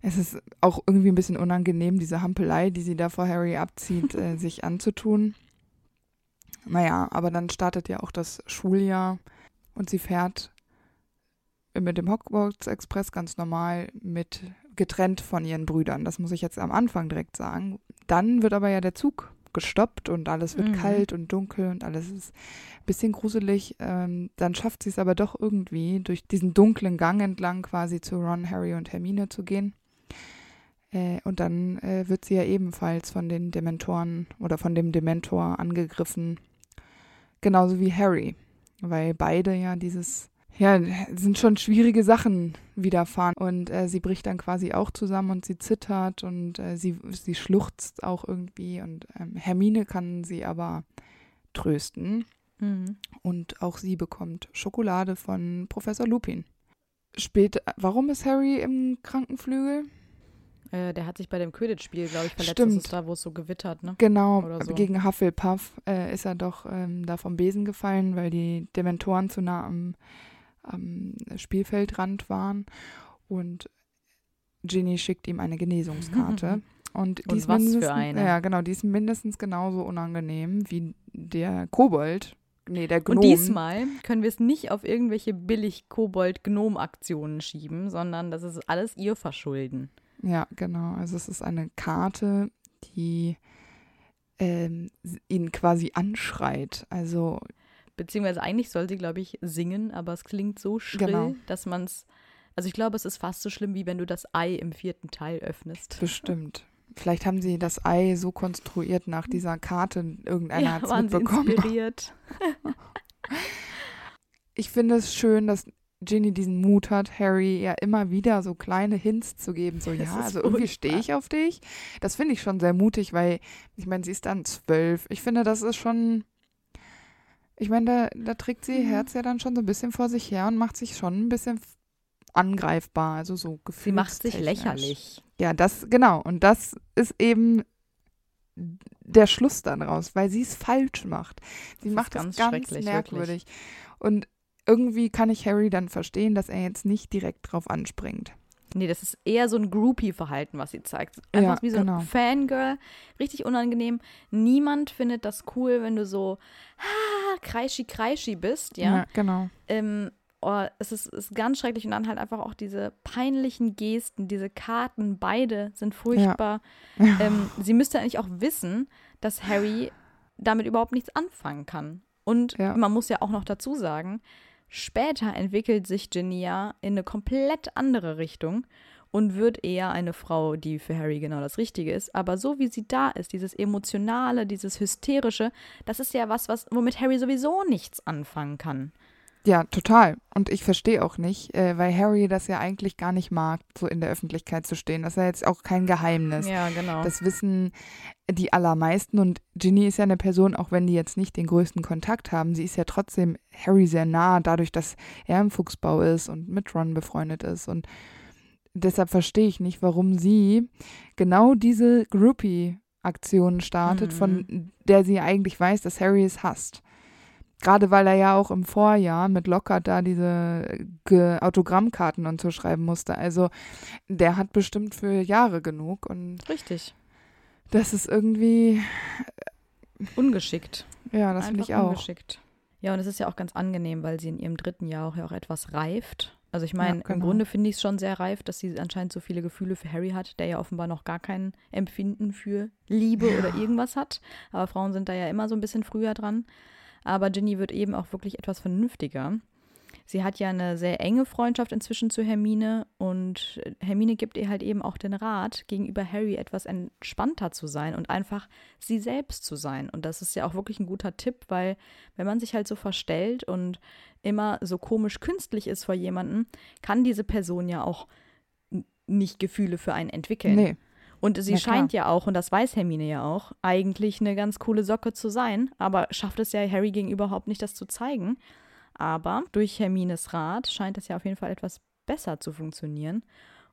es ist auch irgendwie ein bisschen unangenehm, diese Hampelei, die sie da vor Harry abzieht, äh, sich anzutun. Naja, aber dann startet ja auch das Schuljahr und sie fährt mit dem Hogwarts Express ganz normal mit getrennt von ihren Brüdern. Das muss ich jetzt am Anfang direkt sagen. Dann wird aber ja der Zug gestoppt und alles wird Mhm. kalt und dunkel und alles ist ein bisschen gruselig. Ähm, dann schafft sie es aber doch irgendwie, durch diesen dunklen Gang entlang quasi zu Ron, Harry und Hermine zu gehen. Äh, und dann äh, wird sie ja ebenfalls von den Dementoren oder von dem Dementor angegriffen. Genauso wie Harry. Weil beide ja dieses, ja, sind schon schwierige Sachen widerfahren. Und äh, sie bricht dann quasi auch zusammen und sie zittert und äh, sie, sie schluchzt auch irgendwie. Und ähm, Hermine kann sie aber trösten. Mhm. Und auch sie bekommt Schokolade von Professor Lupin. Später, warum ist Harry im Krankenflügel? Äh, der hat sich bei dem Quidditch-Spiel, glaube ich, verletzt. Stimmt. Das ist da, wo es so gewittert, ne? Genau, Oder so. gegen Hufflepuff äh, ist er doch ähm, da vom Besen gefallen, weil die Dementoren zu nah am, am Spielfeldrand waren. Und Ginny schickt ihm eine Genesungskarte. Und, die Und ist was für eine? Ja, genau, die ist mindestens genauso unangenehm wie der Kobold. Nee, der Gnom. Und diesmal können wir es nicht auf irgendwelche billig-Kobold-Gnom-Aktionen schieben, sondern das ist alles ihr Verschulden. Ja, genau. Also es ist eine Karte, die ähm, ihn quasi anschreit. Also Beziehungsweise eigentlich soll sie, glaube ich, singen, aber es klingt so schrill, Genau. dass man es. Also ich glaube, es ist fast so schlimm, wie wenn du das Ei im vierten Teil öffnest. bestimmt. Vielleicht haben sie das Ei so konstruiert nach dieser Karte. Irgendeiner ja, hat es mitbekommen. inspiriert. Ich finde es schön, dass Ginny diesen Mut hat, Harry ja immer wieder so kleine Hints zu geben. So, Das ja, also irgendwie stehe ich auf dich. Das finde ich schon sehr mutig, weil, ich meine, sie ist dann zwölf. Ich finde, das ist schon. Ich meine, da, da trägt sie Mhm. Herz ja dann schon so ein bisschen vor sich her und macht sich schon ein bisschen angreifbar. Also so gefühlstechnisch. Sie macht sich lächerlich. Ja, das, genau. Und das ist eben der Schluss dann raus, weil sie es falsch macht. Sie Das macht ganz es ganz schrecklich, merkwürdig. Und irgendwie kann ich Harry dann verstehen, dass er jetzt nicht direkt drauf anspringt. Nee, das ist eher so ein Groupie-Verhalten, was sie zeigt. Einfach Ja, wie so genau. ein Fangirl. Richtig unangenehm. Niemand findet das cool, wenn du so ah, kreischi kreischi bist, ja. genau. Ähm, oh, es ist, ist ganz schrecklich und dann halt einfach auch diese peinlichen Gesten, diese Karten, beide sind furchtbar. Ja. Ähm, sie müsste eigentlich auch wissen, dass Harry damit überhaupt nichts anfangen kann. Und Ja. man muss ja auch noch dazu sagen, später entwickelt sich ja in eine komplett andere Richtung und wird eher eine Frau, die für Harry genau das Richtige ist. Aber so wie sie da ist, dieses Emotionale, dieses Hysterische, das ist ja was, was womit Harry sowieso nichts anfangen kann. Ja, total. Und ich verstehe auch nicht, äh, weil Harry das ja eigentlich gar nicht mag, so in der Öffentlichkeit zu stehen. Das ist ja jetzt auch kein Geheimnis. Ja, genau. Das wissen die allermeisten und Ginny ist ja eine Person, auch wenn die jetzt nicht den größten Kontakt haben, sie ist ja trotzdem Harry sehr nah, dadurch, dass er im Fuchsbau ist und mit Ron befreundet ist und deshalb verstehe ich nicht, warum sie genau diese Aktion startet, Mhm. von der sie eigentlich weiß, dass Harry es hasst. Gerade weil er ja auch im Vorjahr mit Lockhart da diese Ge Autogrammkarten und so schreiben musste. Also der hat bestimmt für Jahre genug und Richtig. das ist irgendwie, Ungeschickt. ja, das finde ich auch. ungeschickt. Ja, und es ist ja auch ganz angenehm, weil sie in ihrem dritten Jahr auch, ja auch etwas reift. Also ich meine, Ja, genau. im Grunde finde ich es schon sehr reif, dass sie anscheinend so viele Gefühle für Harry hat, der ja offenbar noch gar kein Empfinden für Liebe oder irgendwas hat. Aber Frauen sind da ja immer so ein bisschen früher dran. Aber Ginny wird eben auch wirklich etwas vernünftiger. Sie hat ja eine sehr enge Freundschaft inzwischen zu Hermine und Hermine gibt ihr halt eben auch den Rat, gegenüber Harry etwas entspannter zu sein und einfach sie selbst zu sein. Und das ist ja auch wirklich ein guter Tipp, weil wenn man sich halt so verstellt und immer so komisch künstlich ist vor jemandem, kann diese Person ja auch nicht Gefühle für einen entwickeln. Nee, Und sie klar. scheint ja auch, und das weiß Hermine ja auch, eigentlich eine ganz coole Socke zu sein, aber schafft es ja Harry gegenüber überhaupt nicht, das zu zeigen. Aber durch Hermines Rat scheint es ja auf jeden Fall etwas besser zu funktionieren.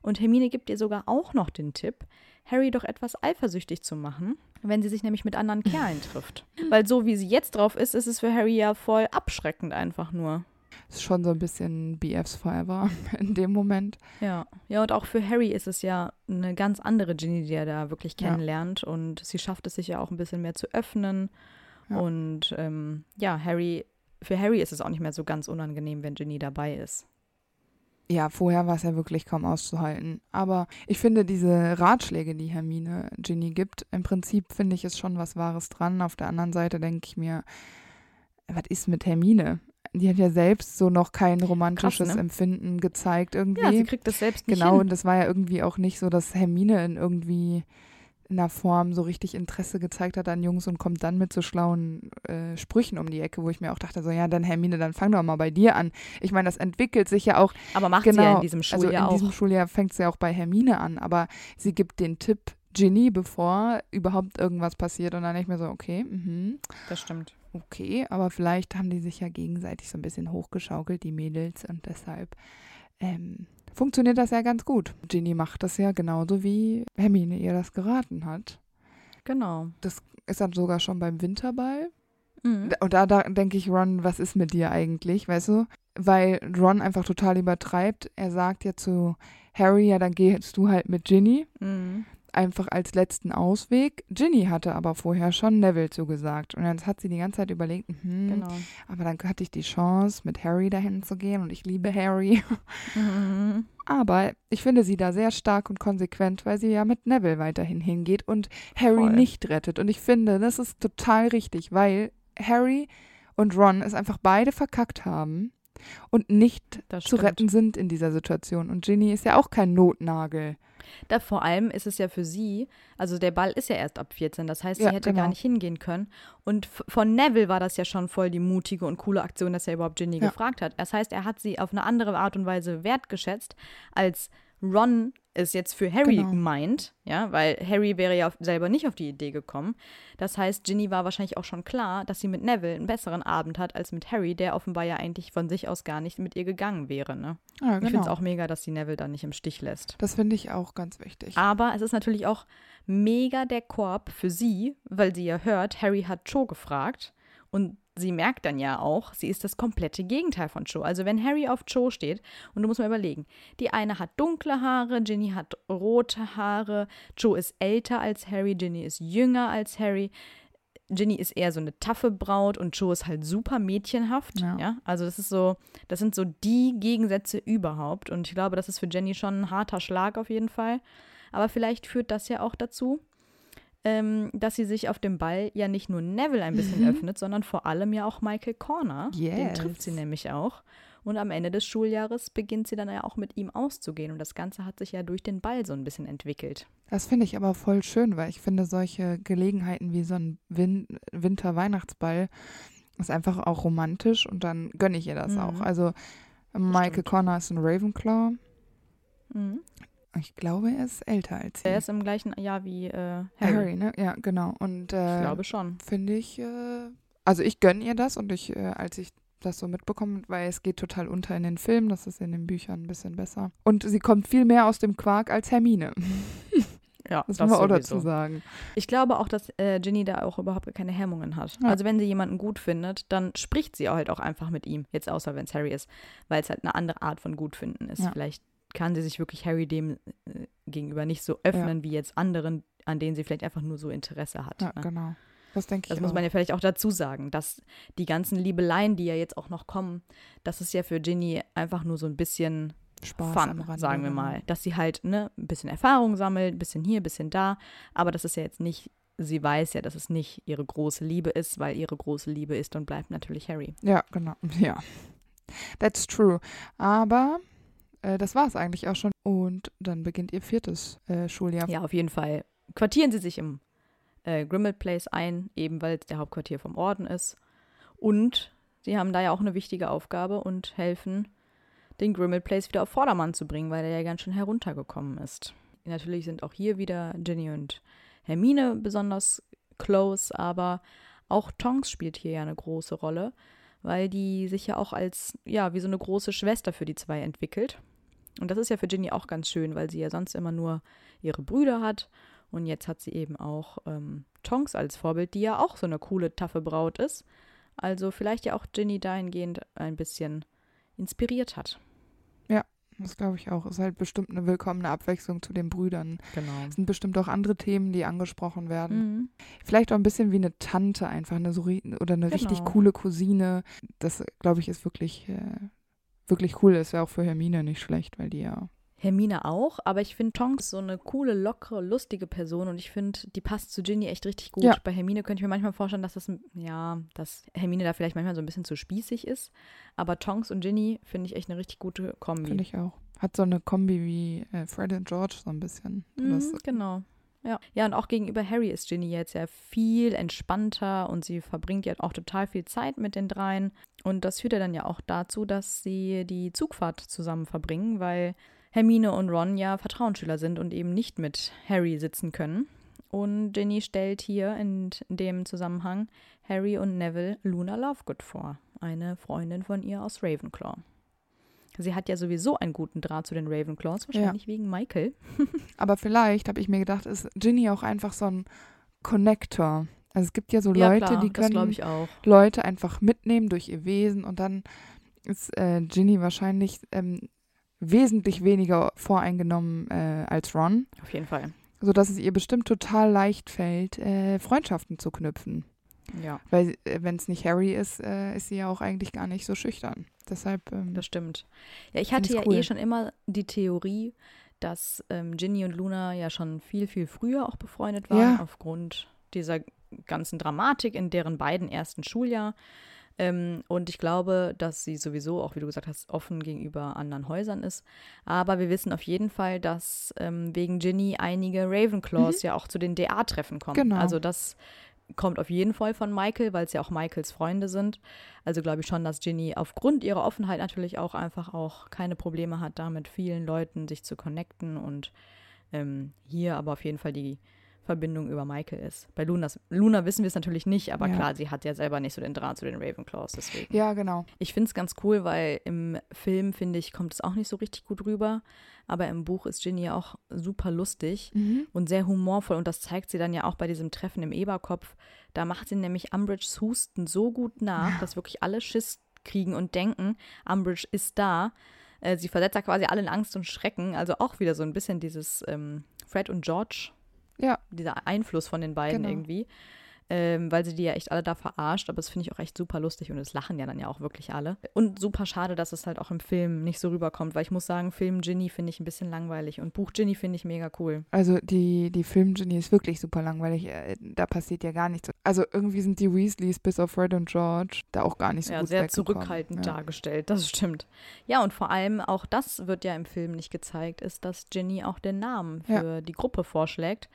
Und Hermine gibt ihr sogar auch noch den Tipp, Harry doch etwas eifersüchtig zu machen, wenn sie sich nämlich mit anderen Kerlen trifft. Weil so wie sie jetzt drauf ist, ist es für Harry ja voll abschreckend einfach nur. Ist schon so ein bisschen BFs Forever in dem Moment. Ja, ja, und auch für Harry ist es ja eine ganz andere Ginny, die er da wirklich Ja. kennenlernt. Und sie schafft es sich ja auch ein bisschen mehr zu öffnen. Ja. Und ähm, ja, Harry, für Harry ist es auch nicht mehr so ganz unangenehm, wenn Ginny dabei ist. Ja, vorher war es ja wirklich kaum auszuhalten. Aber ich finde diese Ratschläge, die Hermine Ginny gibt, im Prinzip finde ich es schon was Wahres dran. Auf der anderen Seite denke ich mir, was ist mit Hermine? Die hat ja selbst so noch kein romantisches ne? Empfinden gezeigt irgendwie. Ja, sie kriegt das selbst nicht genau, hin. und das war ja irgendwie auch nicht so, dass Hermine in irgendwie in einer Form so richtig Interesse gezeigt hat an Jungs und kommt dann mit so schlauen äh, Sprüchen um die Ecke, wo ich mir auch dachte, so ja, dann Hermine, dann fang doch mal bei dir an. Ich meine, das entwickelt sich ja auch Aber macht genau, sie ja in diesem also Schuljahr in diesem auch. Schuljahr fängt es ja auch bei Hermine an, aber sie gibt den Tipp Ginny, bevor überhaupt irgendwas passiert und dann denke ich mir so, okay, mhm, Das stimmt. Okay, aber vielleicht haben die sich ja gegenseitig so ein bisschen hochgeschaukelt, die Mädels, und deshalb ähm, funktioniert das ja ganz gut. Ginny macht das ja genauso, wie Hermine ihr das geraten hat. Genau. Ist dann sogar schon beim Winterball. Mhm. Und da, da denke ich, Ron, was ist mit dir eigentlich, weißt du? Weil Ron einfach total übertreibt. Er sagt ja zu Harry, ja, dann gehst du halt mit Ginny, Mhm. Einfach als letzten Ausweg. Ginny hatte aber vorher schon Neville zugesagt. Und jetzt hat sie die ganze Zeit überlegt, hm, Genau. aber dann hatte ich die Chance, mit Harry dahin zu gehen und ich liebe Harry. Mhm. Aber ich finde sie da sehr stark und konsequent, weil sie ja mit Neville weiterhin hingeht und Harry Voll. nicht rettet. Und ich finde, das ist total richtig, weil Harry und Ron es einfach beide verkackt haben und nicht zu retten sind in dieser Situation. Und Ginny ist ja auch kein Notnagel. Da vor allem ist es ja für sie, also der Ball ist ja erst ab 14, das heißt, sie Ja, hätte genau. gar nicht hingehen können. Und von Neville war das ja schon voll die mutige und coole Aktion, dass er überhaupt Ginny Ja. gefragt hat. Das heißt, er hat sie auf eine andere Art und Weise wertgeschätzt, als Ron es jetzt für Harry Genau. meint, ja, weil Harry wäre ja selber nicht auf die Idee gekommen. Das heißt, Ginny war wahrscheinlich auch schon klar, dass sie mit Neville einen besseren Abend hat als mit Harry, der offenbar ja eigentlich von sich aus gar nicht mit ihr gegangen wäre. Ne? Ja, Ich finde es auch mega, dass sie Neville da nicht im Stich lässt. Das finde ich auch ganz wichtig. Aber es ist natürlich auch mega der Korb für sie, weil sie ja hört, Harry hat Cho gefragt. Und sie merkt dann ja auch, sie ist das komplette Gegenteil von Cho. Also wenn Harry auf Cho steht, und du musst mal überlegen, die eine hat dunkle Haare, Ginny hat rote Haare, Cho ist älter als Harry, Ginny ist jünger als Harry. Ginny ist eher so eine taffe Braut und Joe ist halt super mädchenhaft. Ja. Ja. Also das ist so, das sind so die Gegensätze überhaupt. Und ich glaube, das ist für Jenny schon ein harter Schlag auf jeden Fall. Aber vielleicht führt das ja auch dazu, ähm, dass sie sich auf dem Ball ja nicht nur Neville ein bisschen Mhm. öffnet, sondern vor allem ja auch Michael Corner. Den Yes. trifft sie nämlich auch. Und am Ende des Schuljahres beginnt sie dann ja auch mit ihm auszugehen. Und das Ganze hat sich ja durch den Ball so ein bisschen entwickelt. Das finde ich aber voll schön, weil ich finde, solche Gelegenheiten wie so ein Win Winter-Weihnachtsball ist einfach auch romantisch und dann gönne ich ihr das Mhm. auch. Also Michael stimmt. Connor ist ein Ravenclaw. Mhm. Ich glaube, er ist älter als sie. Er ist im gleichen Jahr wie äh, Harry. Harry. ne? Ja, genau. Und äh, Ich glaube schon. finde ich, äh, also ich gönne ihr das und ich, äh, als ich das so mitbekommen, weil es geht total unter in den Filmen, das ist in den Büchern ein bisschen besser. Und sie kommt viel mehr aus dem Quark als Hermine. Ja, Das, das muss man auch dazu sagen. Ich glaube auch, dass äh, Ginny da auch überhaupt keine Hemmungen hat. Ja. Also wenn sie jemanden gut findet, dann spricht sie halt auch einfach mit ihm. Jetzt außer wenn es Harry ist, weil es halt eine andere Art von Gutfinden ist. Ja. Vielleicht kann sie sich wirklich Harry dem äh, gegenüber nicht so öffnen wie jetzt anderen, an denen sie vielleicht einfach nur so Interesse hat. Ja, ne? genau. Das denke ich Das muss man ja vielleicht auch dazu sagen, dass die ganzen Liebeleien, die ja jetzt auch noch kommen, das ist ja für Ginny einfach nur so ein bisschen Spaß am Fun, Rande, sagen wir genau. mal. Dass sie halt ne, ein bisschen Erfahrung sammelt, ein bisschen hier, ein bisschen da. Aber das ist ja jetzt nicht, sie weiß ja, dass es nicht ihre große Liebe ist, weil ihre große Liebe ist und bleibt natürlich Harry. Ja, genau. Ja. That's true. Aber äh, das war es eigentlich auch schon. Und dann beginnt ihr viertes äh, Schuljahr. Ja, auf jeden Fall. Quartieren sie sich im äh, Grimmauld Place ein, eben weil es der Hauptquartier vom Orden ist. Und sie haben da ja auch eine wichtige Aufgabe und helfen, den Grimmauld Place wieder auf Vordermann zu bringen, weil der ja ganz schön heruntergekommen ist. Natürlich sind auch hier wieder Ginny und Hermine besonders close, aber auch Tonks spielt hier ja eine große Rolle, weil die sich ja auch als, ja, wie so eine große Schwester für die zwei entwickelt. Und das ist ja für Ginny auch ganz schön, weil sie ja sonst immer nur ihre Brüder hat. Und jetzt hat sie eben auch ähm, Tonks als Vorbild, die ja auch so eine coole, taffe Braut ist. Also vielleicht ja auch Ginny dahingehend ein bisschen inspiriert hat. Das glaube ich auch. Ist halt bestimmt eine willkommene Abwechslung zu den Brüdern. Genau. Es sind bestimmt auch andere Themen, die angesprochen werden. Mhm. Vielleicht auch ein bisschen wie eine Tante einfach, eine so, oder eine richtig Genau. coole Cousine. Das, glaube ich, ist wirklich, äh, wirklich cool. Das wäre auch für Hermine nicht schlecht, weil die ja. Hermine auch, aber ich finde Tonks ist so eine coole, lockere, lustige Person und ich finde, die passt zu Ginny echt richtig gut. Ja. Bei Hermine könnte ich mir manchmal vorstellen, dass das, ja, dass Hermine da vielleicht manchmal so ein bisschen zu spießig ist, aber Tonks und Ginny finde ich echt eine richtig gute Kombi. Finde ich auch. Hat so eine Kombi wie äh, Fred und George so ein bisschen. Mhm, genau. Ja. ja, und auch gegenüber Harry ist Ginny jetzt ja viel entspannter und sie verbringt ja auch total viel Zeit mit den dreien. Und das führt ja dann ja auch dazu, dass sie die Zugfahrt zusammen verbringen, weil Hermine und Ron ja Vertrauensschüler sind und eben nicht mit Harry sitzen können. Und Ginny stellt hier in dem Zusammenhang Harry und Neville Luna Lovegood vor, eine Freundin von ihr aus Ravenclaw. Sie hat ja sowieso einen guten Draht zu den Ravenclaws, wahrscheinlich wegen Michael. aber vielleicht, habe ich mir gedacht, ist Ginny auch einfach so ein Connector. Also es gibt ja so Ja, Leute, klar, die können. Leute einfach mitnehmen durch ihr Wesen und dann ist äh, Ginny wahrscheinlich ähm, wesentlich weniger voreingenommen äh, als Ron, Auf jeden Fall. sodass es ihr bestimmt total leicht fällt, äh, Freundschaften zu knüpfen. Ja, Weil äh, wenn es nicht Harry ist, äh, ist sie ja auch eigentlich gar nicht so schüchtern. Deshalb, ähm, das stimmt. Ja, ich hatte ja cool. eh schon immer die Theorie, dass ähm, Ginny und Luna ja schon viel, viel früher auch befreundet waren, Ja. aufgrund dieser ganzen Dramatik in deren beiden ersten Schuljahr. Ähm, und ich glaube, dass sie sowieso, auch wie du gesagt hast, offen gegenüber anderen Häusern ist. Aber wir wissen auf jeden Fall, dass ähm, wegen Ginny einige Ravenclaws ja auch zu den DA-Treffen kommen. Mhm. Genau. Also das kommt auf jeden Fall von Michael, weil es ja auch Michaels Freunde sind. Also glaube ich schon, dass Ginny aufgrund ihrer Offenheit natürlich auch einfach auch keine Probleme hat, da mit vielen Leuten sich zu connecten und ähm, hier aber auf jeden Fall die Verbindung über Michael ist. Bei Lunas, Luna wissen wir es natürlich nicht, aber Ja. klar, sie hat ja selber nicht so den Draht zu den Ravenclaws, deswegen. ja, genau. Ich finde es ganz cool, weil im Film, finde ich, kommt es auch nicht so richtig gut rüber. Aber im Buch ist Ginny auch super lustig Mhm. und sehr humorvoll. Und das zeigt sie dann ja auch bei diesem Treffen im Eberkopf. Da macht sie nämlich Umbridges Husten so gut nach, dass wirklich alle Schiss kriegen und denken, Umbridge ist da. Äh, sie versetzt da quasi alle in Angst und Schrecken. Also auch wieder so ein bisschen dieses ähm, Fred und George, Ja, dieser Einfluss von den beiden Genau. irgendwie. Ähm, weil sie die ja echt alle da verarscht, aber das finde ich auch echt super lustig und es lachen ja dann ja auch wirklich alle. Und super schade, dass es halt auch im Film nicht so rüberkommt, weil ich muss sagen, Film Ginny finde ich ein bisschen langweilig und Buch Ginny finde ich mega cool. also die, die Film-Ginny ist wirklich super langweilig. Äh, Da passiert ja gar nichts. Also irgendwie sind die Weasleys bis auf Fred und George da auch gar nicht so ja, gut sehr zurückhaltend ja. dargestellt, das stimmt. Ja, und vor allem, auch das wird ja im Film nicht gezeigt, ist, dass Ginny auch den Namen Ja. für die Gruppe vorschlägt.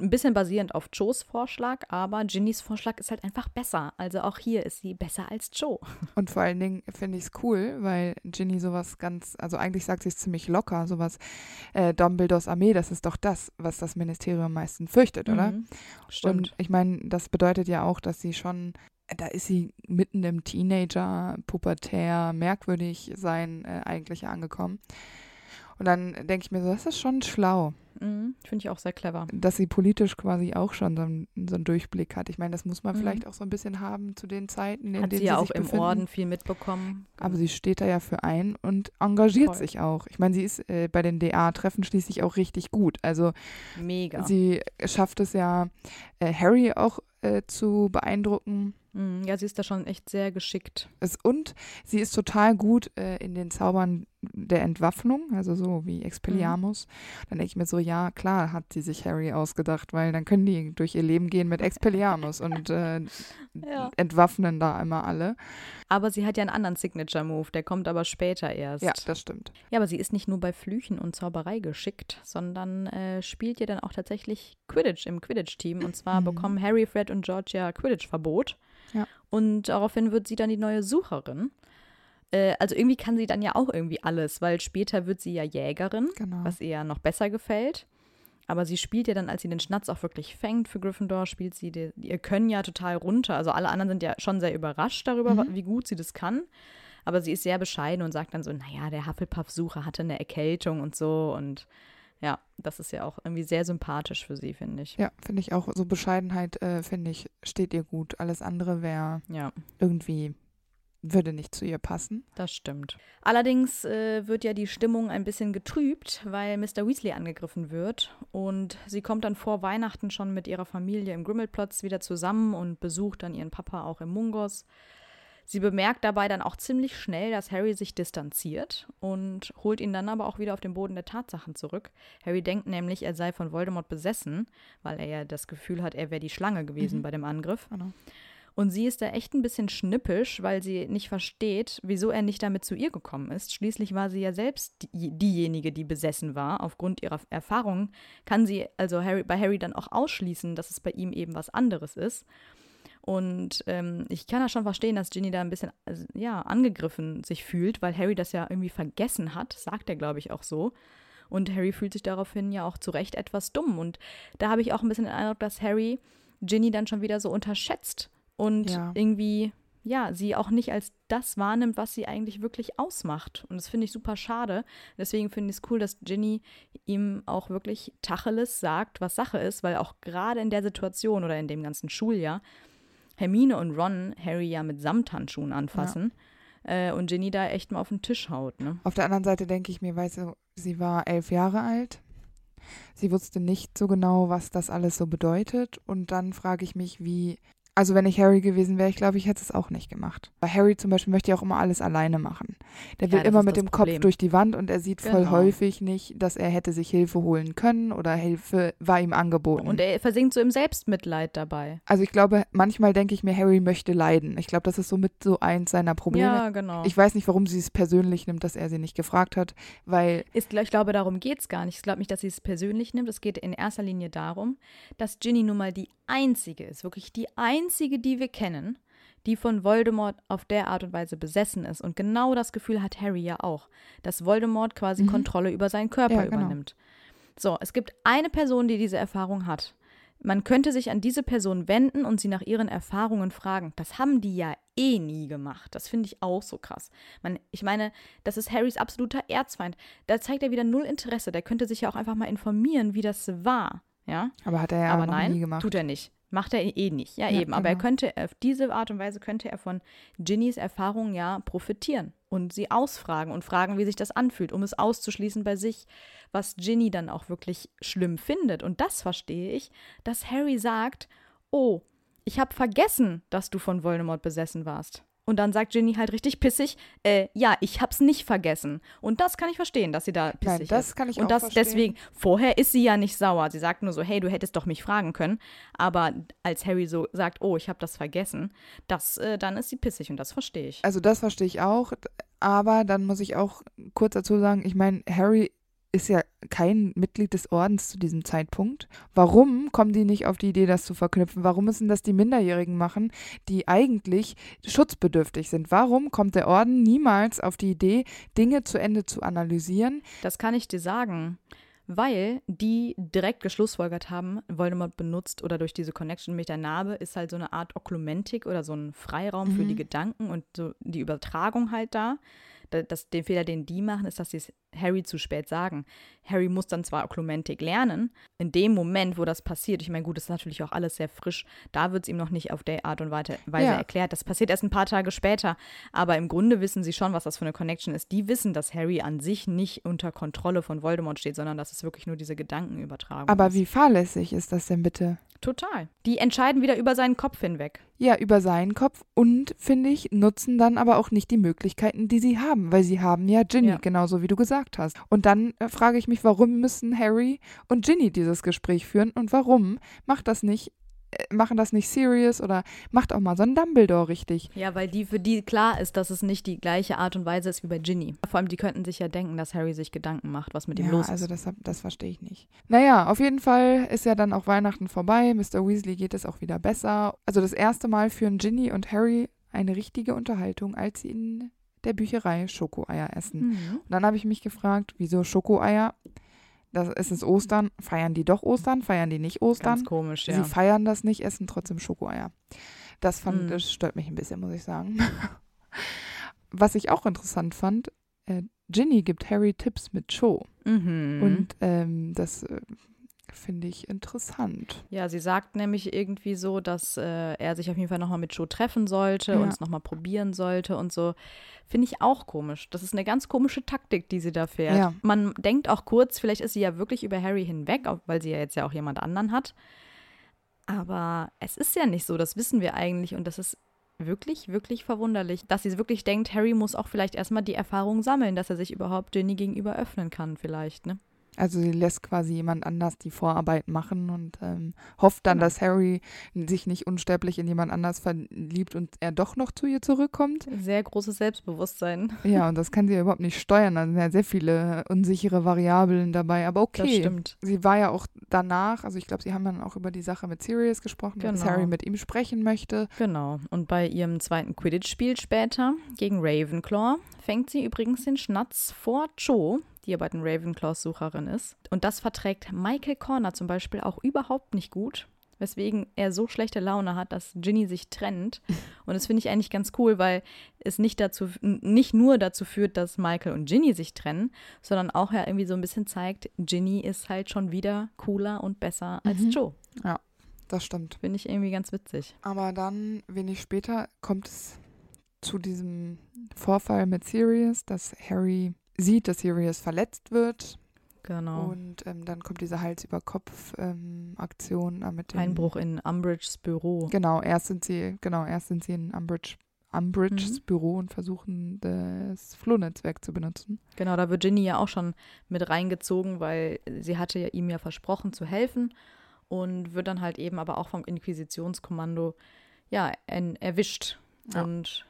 Ein bisschen basierend auf Joes Vorschlag, aber Ginnys Vorschlag ist halt einfach besser. Also auch hier ist sie besser als Joe. Und vor allen Dingen finde ich es cool, weil Ginny sowas ganz, also eigentlich sagt sie es ziemlich locker, sowas, äh, Dumbledores Armee, das ist doch das, was das Ministerium am meisten fürchtet, oder? Mhm, Stimmt. Und ich meine, das bedeutet ja auch, dass sie schon, da ist sie mitten im Teenager, pubertär, merkwürdig sein äh, eigentlich angekommen. Und dann denke ich mir so, das ist schon schlau. Mhm, Finde ich auch sehr clever. Dass sie politisch quasi auch schon so einen, so einen Durchblick hat. Ich meine, das muss man Mhm. vielleicht auch so ein bisschen haben zu den Zeiten, in Hat denen sie ja sie auch sich im befinden. Orden viel mitbekommen. Aber sie steht da ja für ein und engagiert Voll. sich auch. Ich meine, sie ist äh, bei den DA-Treffen schließlich auch richtig gut. Also Mega. sie schafft es ja, äh, Harry auch äh, zu beeindrucken. Mhm, ja, sie ist da schon echt sehr geschickt. Es, und sie ist total gut äh, in den Zaubern der Entwaffnung, also so wie Expelliarmus. Dann denke ich mir so, ja, klar hat sie sich Harry ausgedacht, weil dann können die durch ihr Leben gehen mit Expelliarmus und äh, Ja. entwaffnen da immer alle. Aber sie hat ja einen anderen Signature-Move, der kommt aber später erst. Ja, das stimmt. Ja, aber sie ist nicht nur bei Flüchen und Zauberei geschickt, sondern äh, spielt ja dann auch tatsächlich Quidditch im Quidditch-Team. Und zwar Mhm. bekommen Harry, Fred und George ja Quidditch-Verbot. Und daraufhin wird sie dann die neue Sucherin. Äh, also irgendwie kann sie dann ja auch irgendwie alles, weil später wird sie ja Jägerin, Genau. was ihr ja noch besser gefällt. Aber sie spielt ja dann, als sie den Schnatz auch wirklich fängt für Gryffindor, spielt sie die, ihr Können ja total runter. Also alle anderen sind ja schon sehr überrascht darüber, Mhm. wie gut sie das kann. Aber sie ist sehr bescheiden und sagt dann so, naja, der Hufflepuff-Sucher hatte eine Erkältung und so. Und ja, das ist ja auch irgendwie sehr sympathisch für sie, finde ich. Ja, finde ich auch. So Bescheidenheit, äh, finde ich, steht ihr gut. Alles andere wäre Ja, irgendwie, würde nicht zu ihr passen. das stimmt. Allerdings äh, wird ja die Stimmung ein bisschen getrübt, weil Mr. Weasley angegriffen wird. Und sie kommt dann vor Weihnachten schon mit ihrer Familie im Grimmelplatz wieder zusammen und besucht dann ihren Papa auch im Mungos. Sie bemerkt dabei dann auch ziemlich schnell, dass Harry sich distanziert und holt ihn dann aber auch wieder auf den Boden der Tatsachen zurück. Harry denkt nämlich, er sei von Voldemort besessen, weil er ja das Gefühl hat, er wäre die Schlange gewesen Mhm. bei dem Angriff. Genau. Und sie ist da echt ein bisschen schnippisch, weil sie nicht versteht, wieso er nicht damit zu ihr gekommen ist. Schließlich war sie ja selbst die, diejenige, die besessen war. Aufgrund ihrer Erfahrungen kann sie also Harry, bei Harry dann auch ausschließen, dass es bei ihm eben was anderes ist. Und ähm, ich kann ja schon verstehen, dass Ginny da ein bisschen also, ja, angegriffen sich fühlt, weil Harry das ja irgendwie vergessen hat, sagt er, glaube ich, auch so. Und Harry fühlt sich daraufhin ja auch zu Recht etwas dumm. Und da habe ich auch ein bisschen den Eindruck, dass Harry Ginny dann schon wieder so unterschätzt und Ja. irgendwie, ja, sie auch nicht als das wahrnimmt, was sie eigentlich wirklich ausmacht. Und das finde ich super schade. Deswegen finde ich es cool, dass Ginny ihm auch wirklich Tacheles sagt, was Sache ist, weil auch gerade in der Situation oder in dem ganzen Schuljahr Hermine und Ron Harry ja mit Samthandschuhen anfassen äh, und Ginny da echt mal auf den Tisch haut, ne? Auf der anderen Seite denke ich mir, weißt du, sie war elf Jahre alt. Sie wusste nicht so genau, was das alles so bedeutet. Und dann frage ich mich, wie. Also, wenn ich Harry gewesen wäre, ich glaube, ich hätte es auch nicht gemacht. Weil Harry zum Beispiel möchte ja auch immer alles alleine machen. Der Ja, will das immer mit dem Problem. Kopf durch die Wand und er sieht voll Genau. häufig nicht, dass er hätte sich Hilfe holen können oder Hilfe war ihm angeboten. Und er versinkt so im Selbstmitleid dabei. also, ich glaube, manchmal denke ich mir, Harry möchte leiden. Ich glaube, das ist so mit so eins seiner Probleme. Ja, genau. Ich weiß nicht, warum sie es persönlich nimmt, dass er sie nicht gefragt hat, weil Ist, ich glaube, darum geht es gar nicht. Ich glaube nicht, dass sie es persönlich nimmt. Es geht in erster Linie darum, dass Ginny nun mal die einzige ist, wirklich die einzige, die wir kennen, die von Voldemort auf der Art und Weise besessen ist. Und genau das Gefühl hat Harry ja auch, dass Voldemort quasi Mhm. Kontrolle über seinen Körper Ja, genau. übernimmt. So, es gibt eine Person, die diese Erfahrung hat. Man könnte sich an diese Person wenden und sie nach ihren Erfahrungen fragen. Das haben die ja eh nie gemacht. Das finde ich auch so krass. Man, ich meine, das ist Harrys absoluter Erzfeind. Da zeigt er wieder null Interesse. Der könnte sich ja auch einfach mal informieren, wie das war. Ja, aber hat er ja aber noch nein, nie gemacht. tut er nicht. Macht er eh nicht. Ja, Ja, eben. Aber er genau. könnte, auf diese Art und Weise könnte er von Ginnys Erfahrungen ja profitieren und sie ausfragen und fragen, wie sich das anfühlt, um es auszuschließen bei sich, was Ginny dann auch wirklich schlimm findet. Und das verstehe ich, dass Harry sagt, oh, ich habe vergessen, dass du von Voldemort besessen warst. Und dann sagt Ginny halt richtig pissig, äh, ja, ich hab's nicht vergessen. Und das kann ich verstehen, dass sie da pissig Nein, das ist. kann ich Und auch das verstehen. deswegen, vorher ist sie ja nicht sauer. Sie sagt nur so, hey, du hättest doch mich fragen können. Aber als Harry so sagt, oh, ich habe das vergessen, das, äh, dann ist sie pissig und das verstehe ich. Also das verstehe ich auch, aber dann muss ich auch kurz dazu sagen, ich meine, Harry ist ja kein Mitglied des Ordens zu diesem Zeitpunkt. Warum kommen die nicht auf die Idee, das zu verknüpfen? Warum müssen das die Minderjährigen machen, die eigentlich schutzbedürftig sind? Warum kommt der Orden niemals auf die Idee, Dinge zu Ende zu analysieren? Das kann ich dir sagen, weil die direkt geschlussfolgert haben, Voldemort benutzt oder durch diese Connection mit der Narbe ist halt so eine Art Oklumentik oder so ein Freiraum für Mhm. die Gedanken und so die Übertragung halt da. Das, den Fehler, den die machen, ist, dass sie es Harry zu spät sagen. Harry muss dann zwar Oklumentik lernen, in dem Moment, wo das passiert, ich meine, gut, das ist natürlich auch alles sehr frisch, da wird es ihm noch nicht auf der Art und Weise ja. erklärt. Das passiert erst ein paar Tage später, aber im Grunde wissen sie schon, was das für eine Connection ist. Die wissen, dass Harry an sich nicht unter Kontrolle von Voldemort steht, sondern dass es wirklich nur diese Gedankenübertragung aber ist. wie fahrlässig ist das denn bitte? Total. Die entscheiden wieder über seinen Kopf hinweg. Ja, über seinen Kopf und, finde ich, nutzen dann aber auch nicht die Möglichkeiten, die sie haben, weil sie haben ja Ginny, ja. genauso wie du gesagt hast. Und dann äh, frage ich mich, warum müssen Harry und Ginny dieses Gespräch führen und warum macht das nicht machen das nicht serious oder macht auch mal so ein Dumbledore richtig. Ja, weil die für die klar ist, dass es nicht die gleiche Art und Weise ist wie bei Ginny. Vor allem, die könnten sich ja denken, dass Harry sich Gedanken macht, was mit ihm ja, los ist. also das, das verstehe ich nicht. Naja, auf jeden Fall ist ja dann auch Weihnachten vorbei. Mr. Weasley geht es auch wieder besser. Also das erste Mal führen Ginny und Harry eine richtige Unterhaltung, als sie in der Bücherei Schokoeier essen. Mhm. Und dann habe ich mich gefragt, wieso Schokoeier? Das ist es Ostern, feiern die doch Ostern, feiern die nicht Ostern? Ganz komisch, ja. Sie feiern das nicht, essen trotzdem Schokoeier. Das fand, mhm. das stört mich ein bisschen, muss ich sagen. Was ich auch interessant fand, äh, Ginny gibt Harry Tipps mit Cho. Mhm. Und ähm, das äh, finde ich interessant. Ja, sie sagt nämlich irgendwie so, dass äh, er sich auf jeden Fall nochmal mit Joe treffen sollte ja. und es nochmal probieren sollte und so. Finde ich auch komisch. Das ist eine ganz komische Taktik, die sie da fährt. Ja. Man denkt auch kurz, vielleicht ist sie ja wirklich über Harry hinweg, weil sie ja jetzt ja auch jemand anderen hat. Aber es ist ja nicht so, das wissen wir eigentlich und das ist wirklich, wirklich verwunderlich, dass sie wirklich denkt, Harry muss auch vielleicht erstmal die Erfahrung sammeln, dass er sich überhaupt Ginny gegenüber öffnen kann, vielleicht, ne? Also sie lässt quasi jemand anders die Vorarbeit machen und ähm, hofft dann, genau. dass Harry sich nicht unsterblich in jemand anders verliebt und er doch noch zu ihr zurückkommt. Sehr großes Selbstbewusstsein. Ja, und das kann sie ja überhaupt nicht steuern. Da sind ja sehr viele unsichere Variablen dabei. Aber okay. Das stimmt. Sie war ja auch danach, also ich glaube, sie haben dann auch über die Sache mit Sirius gesprochen, genau. dass Harry mit ihm sprechen möchte. Genau. Und bei ihrem zweiten Quidditch-Spiel später gegen Ravenclaw fängt sie übrigens den Schnatz vor Cho, die ja bei den Ravenclaws Sucherin ist. Und das verträgt Michael Corner zum Beispiel auch überhaupt nicht gut, weswegen er so schlechte Laune hat, dass Ginny sich trennt. Und das finde ich eigentlich ganz cool, weil es nicht dazu, nicht nur dazu führt, dass Michael und Ginny sich trennen, sondern auch ja irgendwie so ein bisschen zeigt, Ginny ist halt schon wieder cooler und besser als mhm. Joe. Ja, das stimmt. Finde ich irgendwie ganz witzig. Aber dann, wenig später, kommt es zu diesem Vorfall mit Sirius, dass Harry sieht, dass Sirius verletzt wird. Genau. Und ähm, dann kommt diese Hals-über-Kopf-Aktion ähm, mit dem Einbruch in Umbridges Büro. Genau, erst sind sie, genau, erst sind sie in Umbridge, Umbridges mhm. Büro und versuchen das Flohnetzwerk zu benutzen. Genau, da wird Ginny ja auch schon mit reingezogen, weil sie hatte ja ihm ja versprochen zu helfen und wird dann halt eben aber auch vom Inquisitionskommando ja erwischt ja. und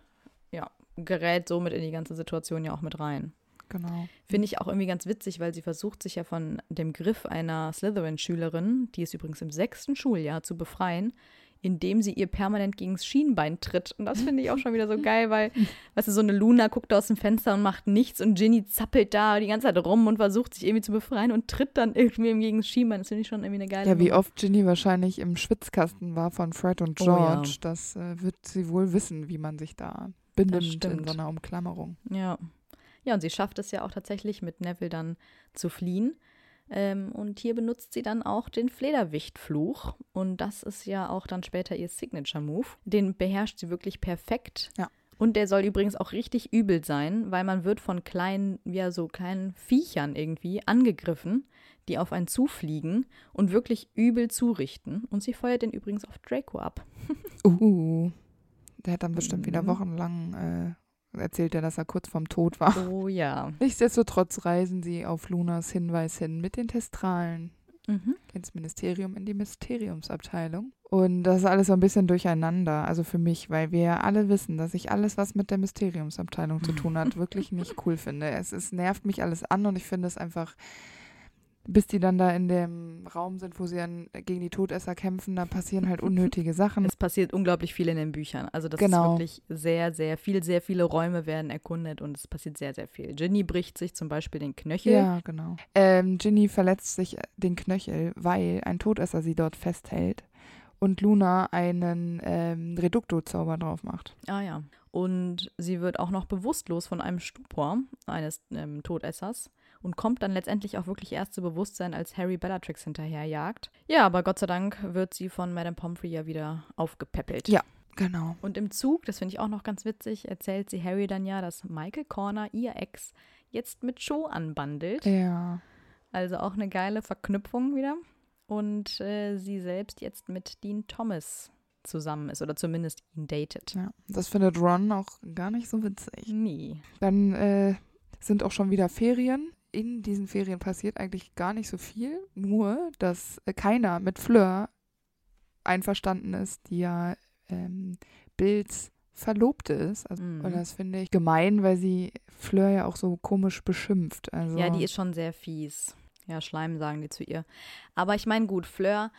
ja gerät somit in die ganze Situation ja auch mit rein. Genau. Finde ich auch irgendwie ganz witzig, weil sie versucht sich ja von dem Griff einer Slytherin-Schülerin, die ist übrigens im sechsten Schuljahr, zu befreien, indem sie ihr permanent gegen das Schienbein tritt. Und das finde ich auch schon wieder so geil, weil, weißt du, so eine Luna guckt aus dem Fenster und macht nichts und Ginny zappelt da die ganze Zeit rum und versucht sich irgendwie zu befreien und tritt dann irgendwie gegen das Schienbein. Das finde ich schon irgendwie eine geile Ja, wie oft Ginny wahrscheinlich im Schwitzkasten war von Fred und George. Oh, ja. Das äh, wird sie wohl wissen, wie man sich da benimmt in so einer Umklammerung. Ja. Ja, und sie schafft es ja auch tatsächlich mit Neville dann zu fliehen. Ähm, und hier benutzt sie dann auch den Flederwichtfluch. Und das ist ja auch dann später ihr Signature-Move. Den beherrscht sie wirklich perfekt. Ja. Und der soll übrigens auch richtig übel sein, weil man wird von kleinen, ja, so kleinen Viechern irgendwie angegriffen, die auf einen zufliegen und wirklich übel zurichten. Und sie feuert den übrigens auf Draco ab. uh, der hat dann bestimmt wieder mhm. wochenlang äh, erzählt er, dass er kurz vorm Tod war. Oh ja. Nichtsdestotrotz reisen sie auf Lunas Hinweis hin mit den Testralen mhm. ins Ministerium, in die Mysteriumsabteilung. Und das ist alles so ein bisschen durcheinander, also für mich, weil wir ja alle wissen, dass ich alles, was mit der Mysteriumsabteilung zu tun hat, wirklich nicht cool finde. Es, es nervt mich alles an und ich finde es einfach bis die dann da in dem Raum sind, wo sie dann gegen die Todesser kämpfen, da passieren halt unnötige Sachen. Es passiert unglaublich viel in den Büchern. Also das genau. ist wirklich sehr, sehr viel, sehr viele Räume werden erkundet und es passiert sehr, sehr viel. Ginny bricht sich zum Beispiel den Knöchel. Ja, genau. Ähm, Ginny verletzt sich den Knöchel, weil ein Todesser sie dort festhält und Luna einen ähm, Reducto-Zauber drauf macht. Ah ja. Und sie wird auch noch bewusstlos von einem Stupor eines ähm, Todessers und kommt dann letztendlich auch wirklich erst zu Bewusstsein, als Harry Bellatrix hinterherjagt. Ja, aber Gott sei Dank wird sie von Madame Pomfrey ja wieder aufgepäppelt. Ja, genau. Und im Zug, das finde ich auch noch ganz witzig, erzählt sie Harry dann ja, dass Michael Corner, ihr Ex, jetzt mit Joe anbandelt. Ja. Also auch eine geile Verknüpfung wieder. Und äh, sie selbst jetzt mit Dean Thomas zusammen ist oder zumindest ihn datet. ja. Das findet Ron auch gar nicht so witzig. Nie. Dann äh, sind auch schon wieder Ferien. In diesen Ferien passiert eigentlich gar nicht so viel, nur dass äh, keiner mit Fleur einverstanden ist, die ja ähm, Bills Verlobte ist. Also, Mhm. Und das finde ich gemein, weil sie Fleur ja auch so komisch beschimpft. Also, Ja, die ist schon sehr fies. Ja, Schleim sagen die zu ihr. Aber ich meine, gut, Fleur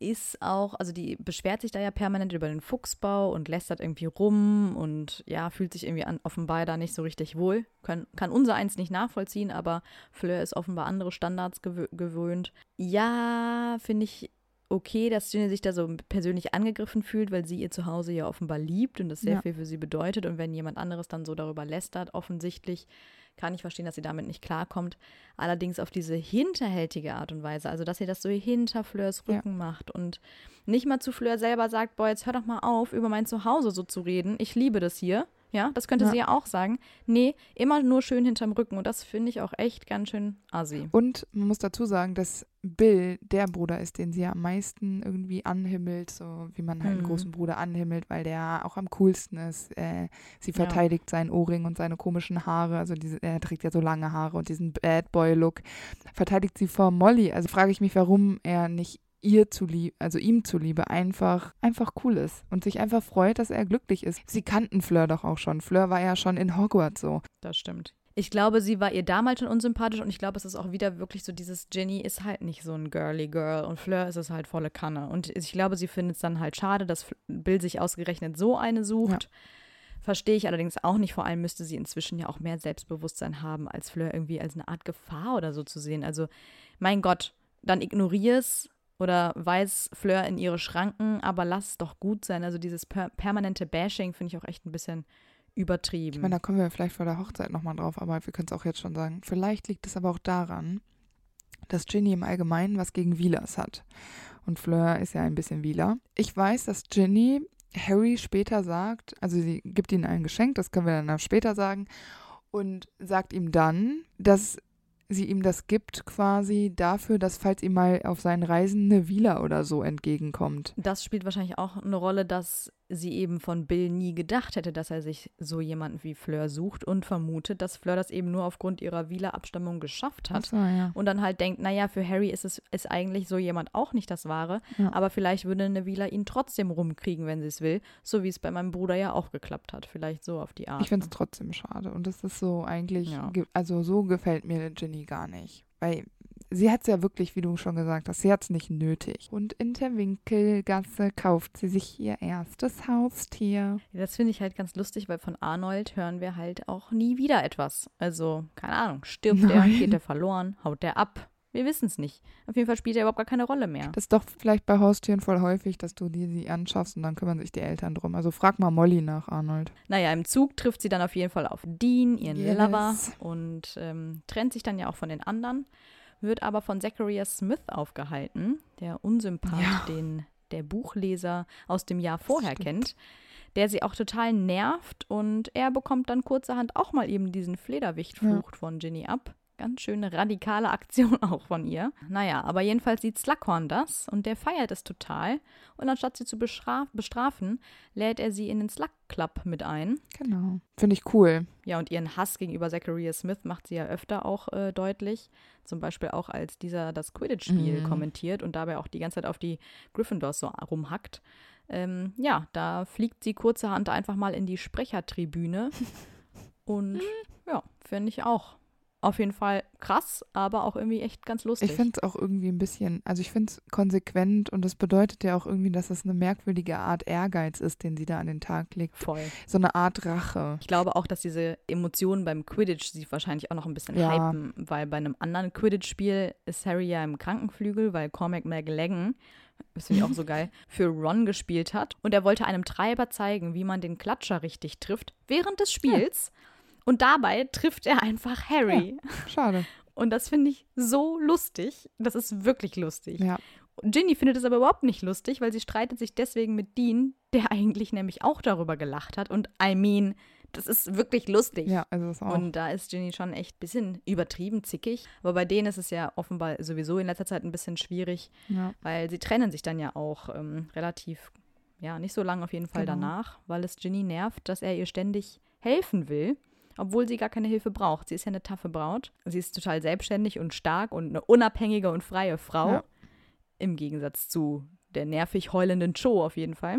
ist auch, also die beschwert sich da ja permanent über den Fuchsbau und lästert irgendwie rum und ja, fühlt sich irgendwie an, offenbar da nicht so richtig wohl. Kann, kann unser eins nicht nachvollziehen, aber Fleur ist offenbar andere Standards gewö gewöhnt. Ja, finde ich okay, dass Ginny sich da so persönlich angegriffen fühlt, weil sie ihr Zuhause ja offenbar liebt und das sehr Ja. viel für sie bedeutet. Und wenn jemand anderes dann so darüber lästert, offensichtlich kann ich verstehen, dass sie damit nicht klarkommt. Allerdings auf diese hinterhältige Art und Weise, also dass sie das so hinter Fleurs Ja. Rücken macht und nicht mal zu Fleur selber sagt, boah, jetzt hör doch mal auf, über mein Zuhause so zu reden. Ich liebe das hier. Ja, das könnte Ja. sie ja auch sagen. Nee, immer nur schön hinterm Rücken und das finde ich auch echt ganz schön assi. Und man muss dazu sagen, dass Bill der Bruder ist, den sie ja am meisten irgendwie anhimmelt, so wie man halt einen Mhm. großen Bruder anhimmelt, weil der auch am coolsten ist. Äh, sie Ja. verteidigt seinen Ohrring und seine komischen Haare, also diese, er trägt ja so lange Haare und diesen Bad Boy Look. Verteidigt sie vor Molly. Also frage ich mich, warum er nicht ihr zuliebe, also ihm zuliebe, einfach, einfach cool ist und sich einfach freut, dass er glücklich ist. Sie kannten Fleur doch auch schon. Fleur war ja schon in Hogwarts so. Das stimmt. Ich glaube, sie war ihr damals schon unsympathisch und ich glaube, es ist auch wieder wirklich so dieses Jenny ist halt nicht so ein girly Girl und Fleur ist es halt volle Kanne. Und ich glaube, sie findet es dann halt schade, dass Bill sich ausgerechnet so eine sucht. Verstehe ich allerdings auch nicht. Vor allem müsste sie inzwischen ja auch mehr Selbstbewusstsein haben, als Fleur irgendwie als eine Art Gefahr oder so zu sehen. Also, mein Gott, dann ignorier's oder weis Fleur in ihre Schranken, aber lass es doch gut sein. Also, dieses per permanente Bashing finde ich auch echt ein bisschen übertrieben. Ich meine, da kommen wir vielleicht vor der Hochzeit nochmal drauf, aber wir können es auch jetzt schon sagen. Vielleicht liegt es aber auch daran, dass Ginny im Allgemeinen was gegen Wheelers hat. Und Fleur ist ja ein bisschen Wheeler. Ich weiß, dass Ginny Harry später sagt, also sie gibt ihm ein Geschenk, das können wir dann später sagen, und sagt ihm dann, dass sie ihm das gibt quasi dafür, dass falls ihm mal auf seinen Reisen eine Villa oder so entgegenkommt. Das spielt wahrscheinlich auch eine Rolle, dass sie eben von Bill nie gedacht hätte, dass er sich so jemanden wie Fleur sucht und vermutet, dass Fleur das eben nur aufgrund ihrer Wieler-Abstammung geschafft hat. So, ja. Und dann halt denkt, naja, für Harry ist es ist eigentlich so jemand auch nicht das Wahre, Ja. aber vielleicht würde eine Wieler ihn trotzdem rumkriegen, wenn sie es will, so wie es bei meinem Bruder ja auch geklappt hat. Vielleicht so auf die Art. Ich finde es ne? trotzdem schade. Und das ist so eigentlich, Ja. also so gefällt mir Ginny gar nicht. Weil sie hat es ja wirklich, wie du schon gesagt hast, sie hat es nicht nötig. Und in der Winkelgasse kauft sie sich ihr erstes Haustier. Das finde ich halt ganz lustig, weil von Arnold hören wir halt auch nie wieder etwas. Also, keine Ahnung, stirbt er, Nein. geht er verloren, haut der ab. Wir wissen es nicht. Auf jeden Fall spielt er überhaupt gar keine Rolle mehr. Das ist doch vielleicht bei Haustieren voll häufig, dass du dir sie anschaffst und dann kümmern sich die Eltern drum. Also frag mal Molly nach, Arnold. Naja, im Zug trifft sie dann auf jeden Fall auf Dean, ihren Yes. Lover, und ähm, trennt sich dann ja auch von den anderen, wird aber von Zachariah Smith aufgehalten, der Unsympath, Ja. den der Buchleser aus dem Jahr vorher kennt, der sie auch total nervt und er bekommt dann kurzerhand auch mal eben diesen Flederwichtfluch von Ginny ab. Ganz schöne radikale Aktion auch von ihr. Naja, aber jedenfalls sieht Slughorn das und der feiert es total. Und anstatt sie zu bestraf bestrafen, lädt er sie in den Slug Club mit ein. Genau. Finde ich cool. Ja, und ihren Hass gegenüber Zachariah Smith macht sie ja öfter auch äh, deutlich. Zum Beispiel auch, als dieser das Quidditch-Spiel Mhm. kommentiert und dabei auch die ganze Zeit auf die Gryffindors so rumhackt. Ähm, ja, da fliegt sie kurzerhand einfach mal in die Sprechertribüne. und ja, finde ich auch. Auf jeden Fall krass, aber auch irgendwie echt ganz lustig. Ich finde es auch irgendwie ein bisschen, also ich finde es konsequent und das bedeutet ja auch irgendwie, dass es eine merkwürdige Art Ehrgeiz ist, den sie da an den Tag legt. voll. So eine Art Rache. Ich glaube auch, dass diese Emotionen beim Quidditch sie wahrscheinlich auch noch ein bisschen Ja. hypen, weil bei einem anderen Quidditch-Spiel ist Harry ja im Krankenflügel, weil Cormac McLaggen das finde ich auch so geil, für Ron gespielt hat. Und er wollte einem Treiber zeigen, wie man den Klatscher richtig trifft während des Spiels. Ja. Und dabei trifft er einfach Harry. Ja, schade. Und das finde ich so lustig. Das ist wirklich lustig. Ja. Ginny findet es aber überhaupt nicht lustig, weil sie streitet sich deswegen mit Dean, der eigentlich nämlich auch darüber gelacht hat. Und I mean, das ist wirklich lustig. Ja, also das auch. Und da ist Ginny schon echt ein bisschen übertrieben zickig. Aber bei denen ist es ja offenbar sowieso in letzter Zeit ein bisschen schwierig, ja. weil sie trennen sich dann ja auch ähm, relativ, ja, nicht so lange auf jeden Fall genau. danach, weil es Ginny nervt, dass er ihr ständig helfen will obwohl sie gar keine Hilfe braucht. Sie ist ja eine taffe Braut. Sie ist total selbstständig und stark und eine unabhängige und freie Frau. Ja. Im Gegensatz zu der nervig heulenden Cho auf jeden Fall.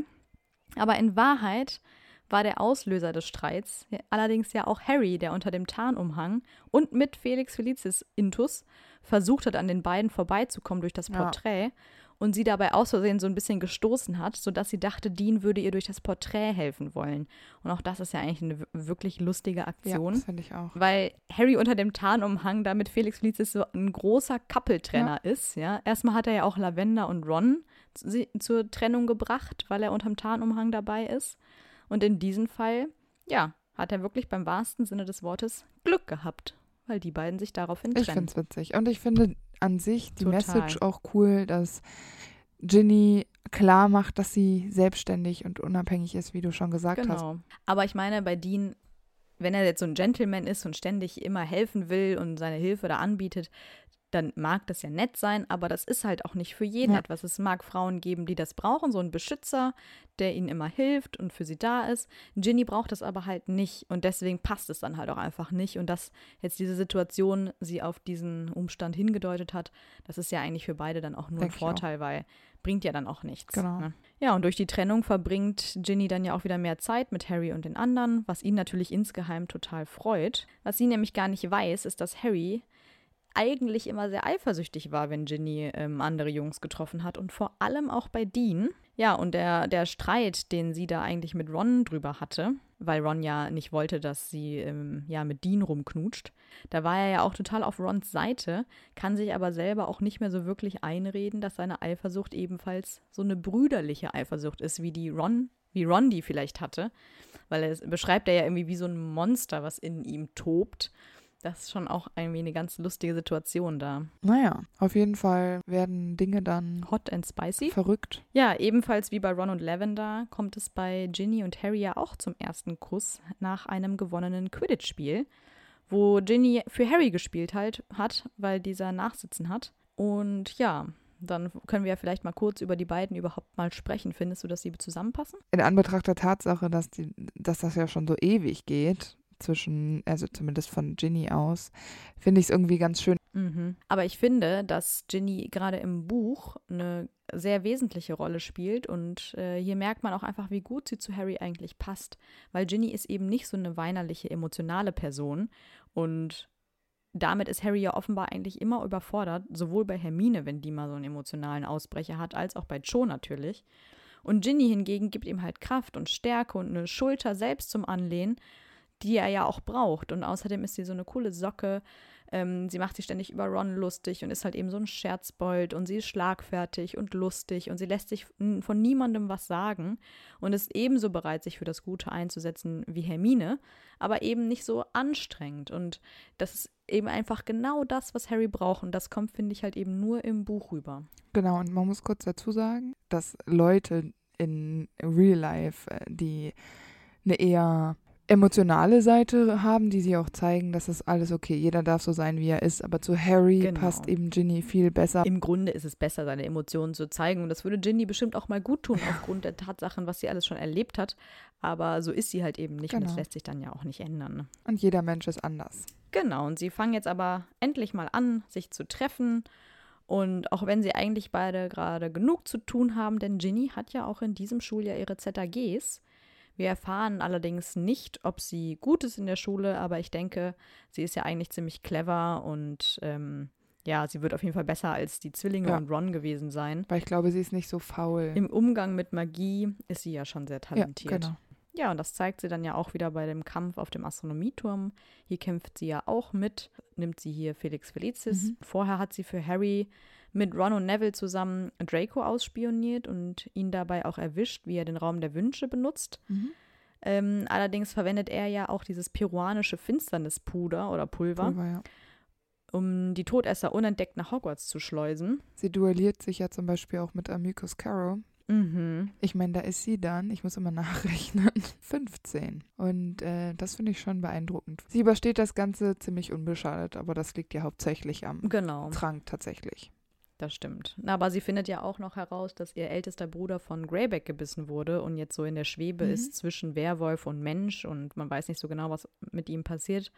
Aber in Wahrheit war der Auslöser des Streits allerdings ja auch Harry, der unter dem Tarnumhang und mit Felix Felicis Intus versucht hat, an den beiden vorbeizukommen durch das Porträt. Ja und sie dabei aus Versehen so ein bisschen gestoßen hat, sodass sie dachte, Dean würde ihr durch das Porträt helfen wollen. Und auch das ist ja eigentlich eine wirklich lustige Aktion. Ja, das finde ich auch. Weil Harry unter dem Tarnumhang da mit Felix Felicis so ein großer Kappeltrenner ja. ist. Ja? Erstmal hat er ja auch Lavender und Ron zu, zur Trennung gebracht, weil er unterm Tarnumhang dabei ist. Und in diesem Fall, ja, hat er wirklich beim wahrsten Sinne des Wortes Glück gehabt, weil die beiden sich daraufhin trennen. Ich finde es witzig. Und ich finde, an sich die Total. Message auch cool, dass Ginny klar macht, dass sie selbstständig und unabhängig ist, wie du schon gesagt genau. hast. Genau. Aber ich meine, bei Dean, wenn er jetzt so ein Gentleman ist und ständig immer helfen will und seine Hilfe da anbietet, dann mag das ja nett sein, aber das ist halt auch nicht für jeden ja. etwas. Es mag Frauen geben, die das brauchen, so ein Beschützer, der ihnen immer hilft und für sie da ist. Ginny braucht das aber halt nicht und deswegen passt es dann halt auch einfach nicht. Und dass jetzt diese Situation sie auf diesen Umstand hingedeutet hat, das ist ja eigentlich für beide dann auch nur Denk ein Vorteil, weil bringt ja dann auch nichts. Genau. Ne? Ja, und durch die Trennung verbringt Ginny dann ja auch wieder mehr Zeit mit Harry und den anderen, was ihn natürlich insgeheim total freut. Was sie nämlich gar nicht weiß, ist, dass Harry eigentlich immer sehr eifersüchtig war, wenn Ginny ähm, andere Jungs getroffen hat und vor allem auch bei Dean. Ja, und der, der Streit, den sie da eigentlich mit Ron drüber hatte, weil Ron ja nicht wollte, dass sie ähm, ja mit Dean rumknutscht, da war er ja auch total auf Rons Seite, kann sich aber selber auch nicht mehr so wirklich einreden, dass seine Eifersucht ebenfalls so eine brüderliche Eifersucht ist, wie die Ron, wie Ron die vielleicht hatte, weil er beschreibt er ja irgendwie wie so ein Monster, was in ihm tobt das ist schon auch irgendwie eine ganz lustige Situation da. Naja, auf jeden Fall werden Dinge dann hot and spicy. Verrückt. Ja, ebenfalls wie bei Ron und Lavender kommt es bei Ginny und Harry ja auch zum ersten Kuss nach einem gewonnenen Quidditch-Spiel, wo Ginny für Harry gespielt halt, hat, weil dieser Nachsitzen hat. Und ja, dann können wir ja vielleicht mal kurz über die beiden überhaupt mal sprechen. Findest du, dass sie zusammenpassen? In Anbetracht der Tatsache, dass, die, dass das ja schon so ewig geht, zwischen, also zumindest von Ginny aus, finde ich es irgendwie ganz schön. Mhm. Aber ich finde, dass Ginny gerade im Buch eine sehr wesentliche Rolle spielt und äh, hier merkt man auch einfach, wie gut sie zu Harry eigentlich passt, weil Ginny ist eben nicht so eine weinerliche, emotionale Person und damit ist Harry ja offenbar eigentlich immer überfordert, sowohl bei Hermine, wenn die mal so einen emotionalen Ausbrecher hat, als auch bei Cho natürlich. Und Ginny hingegen gibt ihm halt Kraft und Stärke und eine Schulter selbst zum Anlehnen die er ja auch braucht. Und außerdem ist sie so eine coole Socke. Ähm, sie macht sich ständig über Ron lustig und ist halt eben so ein Scherzbold und sie ist schlagfertig und lustig und sie lässt sich von niemandem was sagen und ist ebenso bereit, sich für das Gute einzusetzen wie Hermine, aber eben nicht so anstrengend. Und das ist eben einfach genau das, was Harry braucht. Und das kommt, finde ich, halt eben nur im Buch rüber. Genau, und man muss kurz dazu sagen, dass Leute in Real Life, äh, die eine eher emotionale Seite haben, die sie auch zeigen, dass es alles okay, jeder darf so sein, wie er ist, aber zu Harry genau. passt eben Ginny viel besser. Im Grunde ist es besser, seine Emotionen zu zeigen und das würde Ginny bestimmt auch mal gut tun, aufgrund der Tatsachen, was sie alles schon erlebt hat, aber so ist sie halt eben nicht genau. und das genau. lässt sich dann ja auch nicht ändern. Ne? Und jeder Mensch ist anders. Genau, und sie fangen jetzt aber endlich mal an, sich zu treffen und auch wenn sie eigentlich beide gerade genug zu tun haben, denn Ginny hat ja auch in diesem Schuljahr ihre ZAGs, wir erfahren allerdings nicht, ob sie gut ist in der Schule, aber ich denke, sie ist ja eigentlich ziemlich clever und ähm, ja, sie wird auf jeden Fall besser als die Zwillinge ja. und Ron gewesen sein. Weil ich glaube, sie ist nicht so faul. Im Umgang mit Magie ist sie ja schon sehr talentiert. Ja, genau. Ja, und das zeigt sie dann ja auch wieder bei dem Kampf auf dem Astronomieturm. Hier kämpft sie ja auch mit, nimmt sie hier Felix Felicis. Mhm. Vorher hat sie für Harry mit Ron und Neville zusammen Draco ausspioniert und ihn dabei auch erwischt, wie er den Raum der Wünsche benutzt. Mhm. Ähm, allerdings verwendet er ja auch dieses peruanische Finsternispuder oder Pulver, Pulver ja. um die Todesser unentdeckt nach Hogwarts zu schleusen. Sie duelliert sich ja zum Beispiel auch mit Amicus Caro. Mhm. Ich meine, da ist sie dann, ich muss immer nachrechnen, 15. Und äh, das finde ich schon beeindruckend. Sie übersteht das Ganze ziemlich unbeschadet, aber das liegt ja hauptsächlich am genau. Trank tatsächlich. Das stimmt. Aber sie findet ja auch noch heraus, dass ihr ältester Bruder von Greyback gebissen wurde und jetzt so in der Schwebe mhm. ist zwischen Werwolf und Mensch und man weiß nicht so genau, was mit ihm passiert,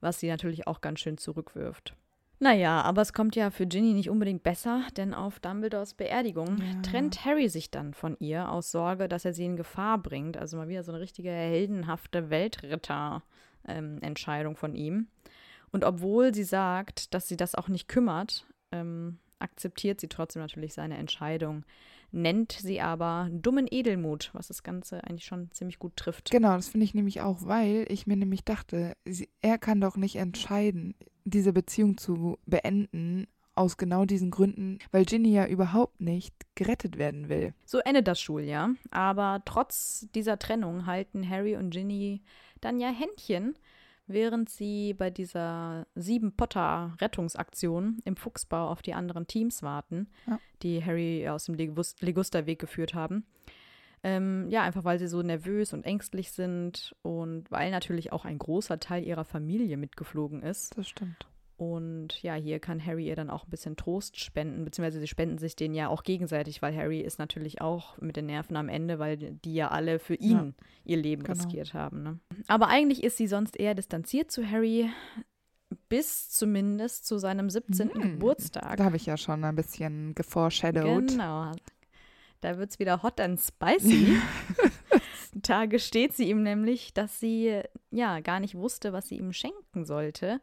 was sie natürlich auch ganz schön zurückwirft. Naja, aber es kommt ja für Ginny nicht unbedingt besser, denn auf Dumbledores Beerdigung ja. trennt Harry sich dann von ihr aus Sorge, dass er sie in Gefahr bringt. Also mal wieder so eine richtige heldenhafte Weltritter-Entscheidung ähm, von ihm. Und obwohl sie sagt, dass sie das auch nicht kümmert, ähm, akzeptiert sie trotzdem natürlich seine Entscheidung, nennt sie aber dummen Edelmut, was das Ganze eigentlich schon ziemlich gut trifft. Genau, das finde ich nämlich auch, weil ich mir nämlich dachte, sie, er kann doch nicht entscheiden, diese Beziehung zu beenden, aus genau diesen Gründen, weil Ginny ja überhaupt nicht gerettet werden will. So endet das Schuljahr, aber trotz dieser Trennung halten Harry und Ginny dann ja Händchen während sie bei dieser sieben Potter Rettungsaktion im Fuchsbau auf die anderen Teams warten, ja. die Harry aus dem Ligusterweg geführt haben. Ähm, ja, einfach weil sie so nervös und ängstlich sind und weil natürlich auch ein großer Teil ihrer Familie mitgeflogen ist. Das stimmt. Und ja, hier kann Harry ihr dann auch ein bisschen Trost spenden, beziehungsweise sie spenden sich den ja auch gegenseitig, weil Harry ist natürlich auch mit den Nerven am Ende, weil die ja alle für ihn ja, ihr Leben genau. riskiert haben. Ne? Aber eigentlich ist sie sonst eher distanziert zu Harry, bis zumindest zu seinem 17. Hm, Geburtstag. Da habe ich ja schon ein bisschen geforeshadowed. Genau. Da wird es wieder hot and spicy. da gesteht sie ihm nämlich, dass sie ja gar nicht wusste, was sie ihm schenken sollte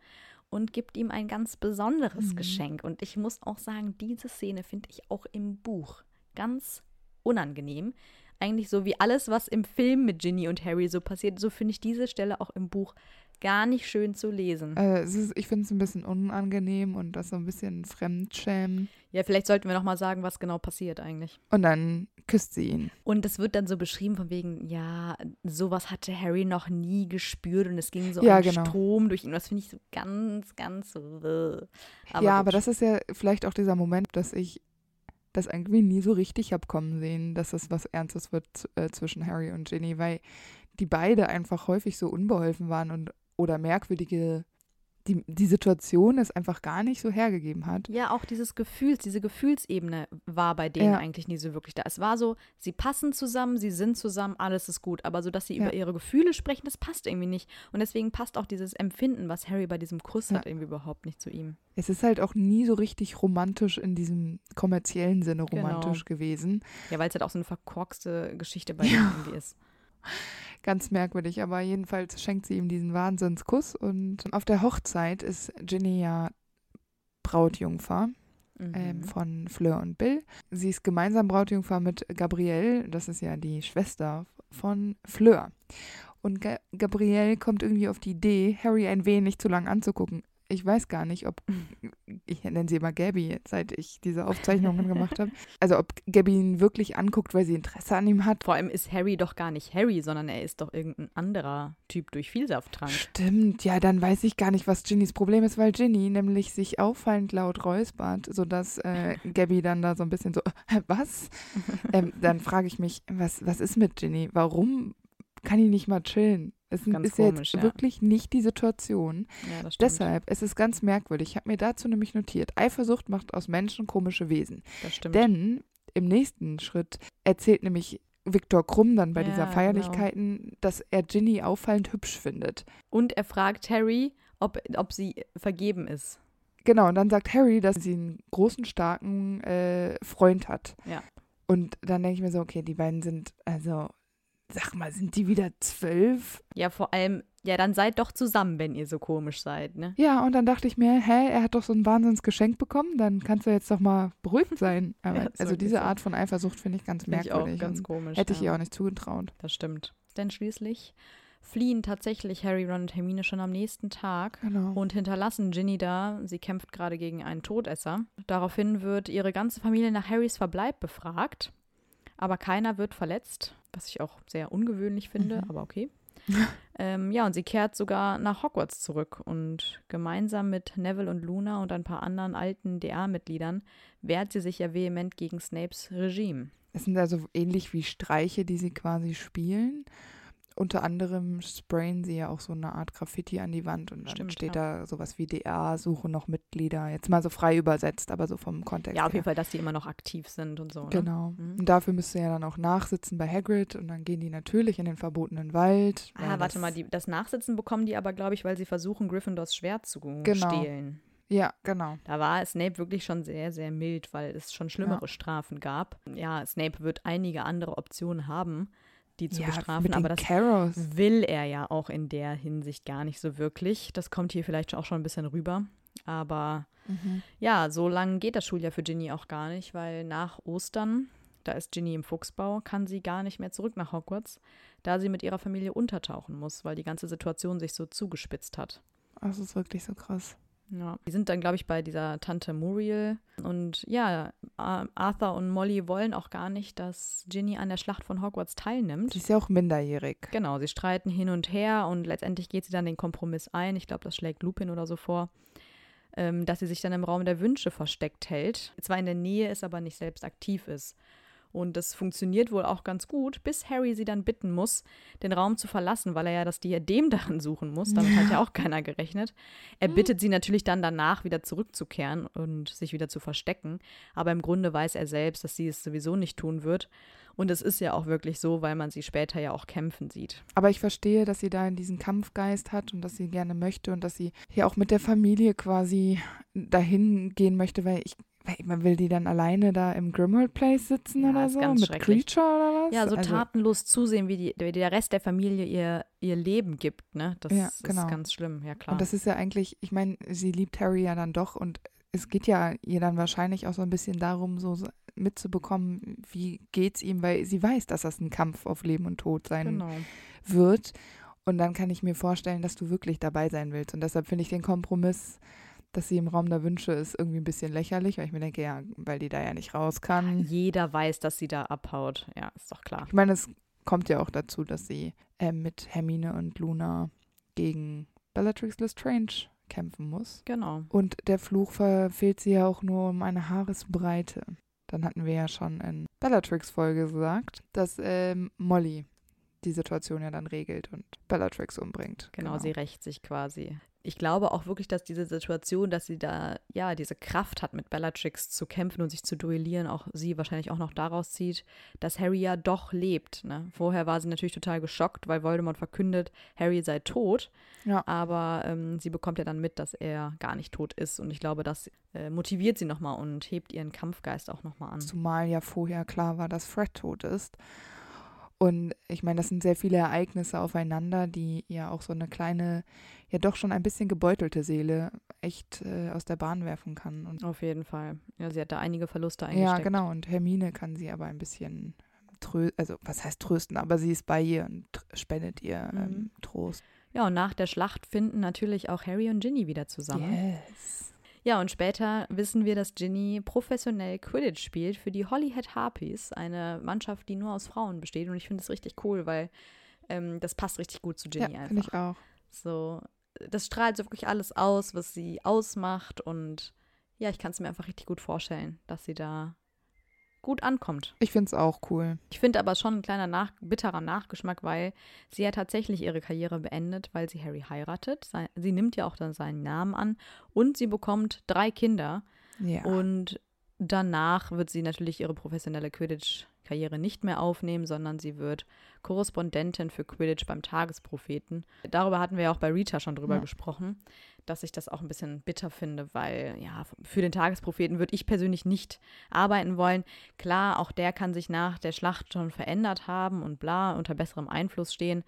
und gibt ihm ein ganz besonderes mhm. Geschenk. Und ich muss auch sagen, diese Szene finde ich auch im Buch ganz unangenehm. Eigentlich so wie alles, was im Film mit Ginny und Harry so passiert, so finde ich diese Stelle auch im Buch gar nicht schön zu lesen. Äh, ist, ich finde es ein bisschen unangenehm und das so ein bisschen Fremdschämen. Ja, vielleicht sollten wir noch mal sagen, was genau passiert eigentlich. Und dann küsst sie ihn. Und es wird dann so beschrieben von wegen, ja, sowas hatte Harry noch nie gespürt und es ging so ja, ein genau. Strom durch ihn. Das finde ich so ganz, ganz. Aber ja, gut. aber das ist ja vielleicht auch dieser Moment, dass ich das irgendwie nie so richtig habe kommen sehen, dass es was Ernstes wird äh, zwischen Harry und Ginny, weil die beide einfach häufig so unbeholfen waren und oder merkwürdige die, die Situation es einfach gar nicht so hergegeben hat. Ja, auch dieses Gefühls, diese Gefühlsebene war bei denen ja. eigentlich nie so wirklich da. Es war so, sie passen zusammen, sie sind zusammen, alles ist gut. Aber so, dass sie ja. über ihre Gefühle sprechen, das passt irgendwie nicht. Und deswegen passt auch dieses Empfinden, was Harry bei diesem Kuss ja. hat, irgendwie überhaupt nicht zu ihm. Es ist halt auch nie so richtig romantisch in diesem kommerziellen Sinne romantisch genau. gewesen. Ja, weil es halt auch so eine verkorkste Geschichte bei ihm irgendwie ist. Ganz merkwürdig, aber jedenfalls schenkt sie ihm diesen Wahnsinnskuss und auf der Hochzeit ist Ginny ja Brautjungfer. Mhm. Ähm, von Fleur und Bill. Sie ist gemeinsam Brautjungfer mit Gabrielle, das ist ja die Schwester von Fleur. Und Ga Gabrielle kommt irgendwie auf die Idee, Harry ein wenig zu lang anzugucken ich weiß gar nicht, ob, ich nenne sie immer Gabby, seit ich diese Aufzeichnungen gemacht habe, also ob Gabby ihn wirklich anguckt, weil sie Interesse an ihm hat. Vor allem ist Harry doch gar nicht Harry, sondern er ist doch irgendein anderer Typ durch Vielsafttrank. Stimmt, ja, dann weiß ich gar nicht, was Ginnys Problem ist, weil Ginny nämlich sich auffallend laut räuspert, sodass äh, Gabby dann da so ein bisschen so, was? ähm, dann frage ich mich, was, was ist mit Ginny? Warum kann ich nicht mal chillen? Es ganz ist komisch, jetzt ja. wirklich nicht die Situation. Ja, Deshalb es ist es ganz merkwürdig. Ich habe mir dazu nämlich notiert, Eifersucht macht aus Menschen komische Wesen. Das stimmt. Denn im nächsten Schritt erzählt nämlich Viktor Krumm dann bei ja, dieser genau. Feierlichkeiten, genau. dass er Ginny auffallend hübsch findet. Und er fragt Harry, ob, ob sie vergeben ist. Genau, und dann sagt Harry, dass sie einen großen, starken äh, Freund hat. Ja. Und dann denke ich mir so, okay, die beiden sind, also Sag mal, sind die wieder zwölf? Ja, vor allem, ja, dann seid doch zusammen, wenn ihr so komisch seid, ne? Ja, und dann dachte ich mir, hä, er hat doch so ein Wahnsinnsgeschenk bekommen, dann kannst du jetzt doch mal beruhigt sein. Aber, ja, also diese Art von Eifersucht finde ich ganz find merkwürdig. Ich auch ganz komisch. Hätte ja. ich ihr auch nicht zugetraut. Das stimmt. Denn schließlich fliehen tatsächlich Harry, Ron und Hermine schon am nächsten Tag Genau. und hinterlassen Ginny da. Sie kämpft gerade gegen einen Todesser. Daraufhin wird ihre ganze Familie nach Harrys Verbleib befragt, aber keiner wird verletzt, was ich auch sehr ungewöhnlich finde, Mhm. aber okay. ähm, ja, und sie kehrt sogar nach Hogwarts zurück und gemeinsam mit Neville und Luna und ein paar anderen alten DA-Mitgliedern wehrt sie sich ja vehement gegen Snapes Regime. Es sind also ähnlich wie Streiche, die sie quasi spielen. Unter anderem sprayen sie ja auch so eine Art Graffiti an die Wand und dann Stimmt, steht ja. da sowas wie DA, suche noch Mitglieder. Jetzt mal so frei übersetzt, aber so vom Kontext. Ja, auf her. jeden Fall, dass die immer noch aktiv sind und so. Ne? Genau. Mhm. Und dafür müsste ja dann auch nachsitzen bei Hagrid und dann gehen die natürlich in den verbotenen Wald. Ah, warte mal, die, das Nachsitzen bekommen die aber, glaube ich, weil sie versuchen, Gryffindors Schwert zu Genau. stehlen. Ja, genau. Da war Snape wirklich schon sehr, sehr mild, weil es schon schlimmere Strafen gab. Ja, Snape wird einige andere Optionen haben, die zu ja, bestrafen, aber das Carrows. will er ja auch in der Hinsicht gar nicht so wirklich. Das kommt hier vielleicht auch schon ein bisschen rüber. Aber Mhm. ja, so lange geht das Schuljahr für Ginny auch gar nicht, weil nach Ostern, da ist Ginny im Fuchsbau, kann sie gar nicht mehr zurück nach Hogwarts, da sie mit ihrer Familie untertauchen muss, weil die ganze Situation sich so zugespitzt hat. Das ist wirklich so krass. Ja, die sind dann, glaube ich, bei dieser Tante Muriel. Und ja, Ar- Arthur und Molly wollen auch gar nicht, dass Ginny an der Schlacht von Hogwarts teilnimmt. Sie ist ja auch minderjährig. Genau, sie streiten hin und her und letztendlich geht sie dann den Kompromiss ein. Ich glaube, das schlägt Lupin oder so vor, ähm, dass sie sich dann im Raum der Wünsche versteckt hält. Zwar in der Nähe ist, aber nicht selbst aktiv ist. Und das funktioniert wohl auch ganz gut, bis Harry sie dann bitten muss, den Raum zu verlassen, weil er ja das Diadem darin suchen muss. Damit hat ja auch keiner gerechnet. Er bittet sie natürlich dann danach wieder zurückzukehren und sich wieder zu verstecken. Aber im Grunde weiß er selbst, dass sie es sowieso nicht tun wird. Und es ist ja auch wirklich so, weil man sie später ja auch kämpfen sieht. Aber ich verstehe, dass sie da diesen Kampfgeist hat und dass sie gerne möchte und dass sie hier auch mit der Familie quasi dahin gehen möchte, weil ich, man will die dann alleine da im Grimmauld Place sitzen Ja, oder so mit. Creature oder was? Ja, so Also, tatenlos zusehen, wie, die, wie der Rest der Familie ihr, ihr Leben gibt, ne? Das Ja, genau. ist ganz schlimm, ja klar. Und das ist ja eigentlich, ich meine, sie liebt Harry ja dann doch und es geht ja ihr dann wahrscheinlich auch so ein bisschen darum, so so mitzubekommen, wie geht's ihm, weil sie weiß, dass das ein Kampf auf Leben und Tod sein genau. wird. Und dann kann ich mir vorstellen, dass du wirklich dabei sein willst. Und deshalb finde ich den Kompromiss, dass sie im Raum der Wünsche ist, irgendwie ein bisschen lächerlich, weil ich mir denke, ja, weil die da ja nicht raus kann. Jeder weiß, dass sie da abhaut. Ja, ist doch klar. Ich meine, es kommt ja auch dazu, dass sie äh, mit Hermine und Luna gegen Bellatrix Lestrange kämpfen muss. Genau. Und der Fluch verfehlt sie ja auch nur um eine Haaresbreite. Dann hatten wir ja schon in Bellatrix-Folge gesagt, dass ähm, Molly die Situation ja dann regelt und Bellatrix umbringt. Genau, sie rächt sich quasi. Ich glaube auch wirklich, dass diese Situation, dass sie da, ja, diese Kraft hat, mit Bellatrix zu kämpfen und sich zu duellieren, auch sie wahrscheinlich auch noch daraus zieht, dass Harry ja doch lebt. Ne? Vorher war sie natürlich total geschockt, weil Voldemort verkündet, Harry sei tot. Ja. Aber ähm, sie bekommt ja dann mit, dass er gar nicht tot ist. Und ich glaube, das äh, motiviert sie nochmal und hebt ihren Kampfgeist auch nochmal an. Zumal ja vorher klar war, dass Fred tot ist. Und ich meine, das sind sehr viele Ereignisse aufeinander, die ja auch so eine kleine, ja doch schon ein bisschen gebeutelte Seele echt äh, aus der Bahn werfen kann. Und Auf jeden Fall. Ja, sie hat da einige Verluste ja, eingesteckt. genau. Und Hermine kann sie aber ein bisschen trösten, also was heißt trösten, aber sie ist bei ihr und spendet ihr Mhm. ähm, Trost. Ja, und nach der Schlacht finden natürlich auch Harry und Ginny wieder zusammen. Yes. Ja, und später wissen wir, dass Ginny professionell Quidditch spielt für die Hollyhead Harpies, eine Mannschaft, die nur aus Frauen besteht. Und ich finde das richtig cool, weil ähm, das passt richtig gut zu Ginny Ja, finde einfach. ich auch. So, das strahlt so wirklich alles aus, was sie ausmacht. Und ja, ich kann es mir einfach richtig gut vorstellen, dass sie da gut ankommt. Ich finde es auch cool. Ich finde aber schon ein kleiner nach bitterer Nachgeschmack, weil sie ja tatsächlich ihre Karriere beendet, weil sie Harry heiratet. Sie nimmt ja auch dann seinen Namen an und sie bekommt drei Kinder. Ja. Und danach wird sie natürlich ihre professionelle Quidditch-Karriere nicht mehr aufnehmen, sondern sie wird Korrespondentin für Quidditch beim Tagespropheten. Darüber hatten wir ja auch bei Rita schon drüber Ja. gesprochen, dass ich das auch ein bisschen bitter finde, weil ja, für den Tagespropheten würde ich persönlich nicht arbeiten wollen. Klar, auch der kann sich nach der Schlacht schon verändert haben und bla, unter besserem Einfluss stehen.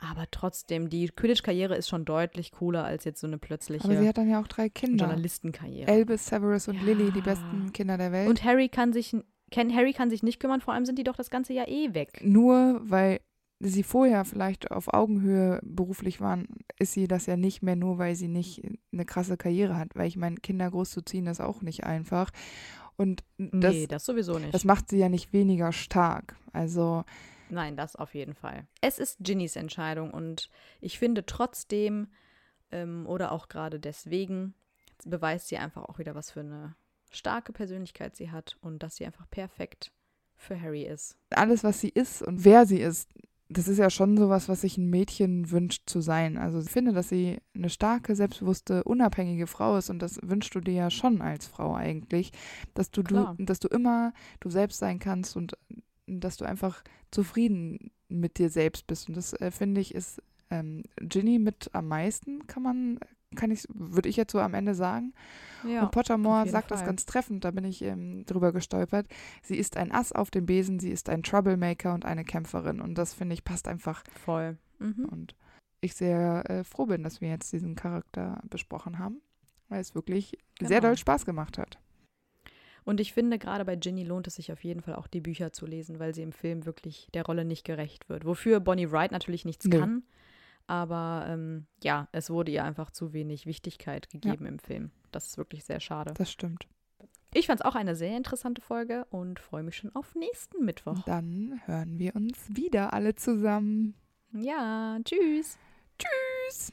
Aber trotzdem, die Quidditch-Karriere ist schon deutlich cooler als jetzt so eine plötzliche aber sie hat dann ja auch drei Kinder. Journalistenkarriere. Albus, Severus und Ja. Lily, die besten Kinder der Welt. Und Harry kann sich, Ken, Harry kann sich nicht kümmern, vor allem sind die doch das ganze Jahr eh weg. nur weil sie vorher vielleicht auf Augenhöhe beruflich waren, ist sie das ja nicht mehr nur, weil sie nicht eine krasse Karriere hat. Weil ich meine, Kinder großzuziehen ist auch nicht einfach. Und das, nee, das sowieso nicht. Das macht sie ja nicht weniger stark. Also. Nein, das auf jeden Fall. Es ist Ginnys Entscheidung und ich finde trotzdem ähm, oder auch gerade deswegen beweist sie einfach auch wieder, was für eine starke Persönlichkeit sie hat und dass sie einfach perfekt für Harry ist. Alles, was sie ist und wer sie ist, das ist ja schon sowas, was sich ein Mädchen wünscht zu sein. Also ich finde, dass sie eine starke, selbstbewusste, unabhängige Frau ist und das wünschst du dir ja schon als Frau eigentlich, dass du, du dass du immer du selbst sein kannst und dass du einfach zufrieden mit dir selbst bist. Und das äh, finde ich ist ähm, Ginny mit am meisten, kann man kann ich, würde ich jetzt so am Ende sagen. Ja, und Pottermore sagt Fall. das ganz treffend, da bin ich ähm, drüber gestolpert. Sie ist ein Ass auf dem Besen, sie ist ein Troublemaker und eine Kämpferin. Und das finde ich passt einfach. Voll. Mhm. Und ich sehr äh, froh bin, dass wir jetzt diesen Charakter besprochen haben, weil es wirklich genau. sehr doll Spaß gemacht hat. Und ich finde, gerade bei Ginny lohnt es sich auf jeden Fall auch die Bücher zu lesen, weil sie im Film wirklich der Rolle nicht gerecht wird. Wofür Bonnie Wright natürlich nichts nee. kann. Aber ähm, ja, es wurde ihr einfach zu wenig Wichtigkeit gegeben ja. im Film. Das ist wirklich sehr schade. Das stimmt. Ich fand es auch eine sehr interessante Folge und freue mich schon auf nächsten Mittwoch. Dann hören wir uns wieder alle zusammen. Ja, tschüss. Tschüss.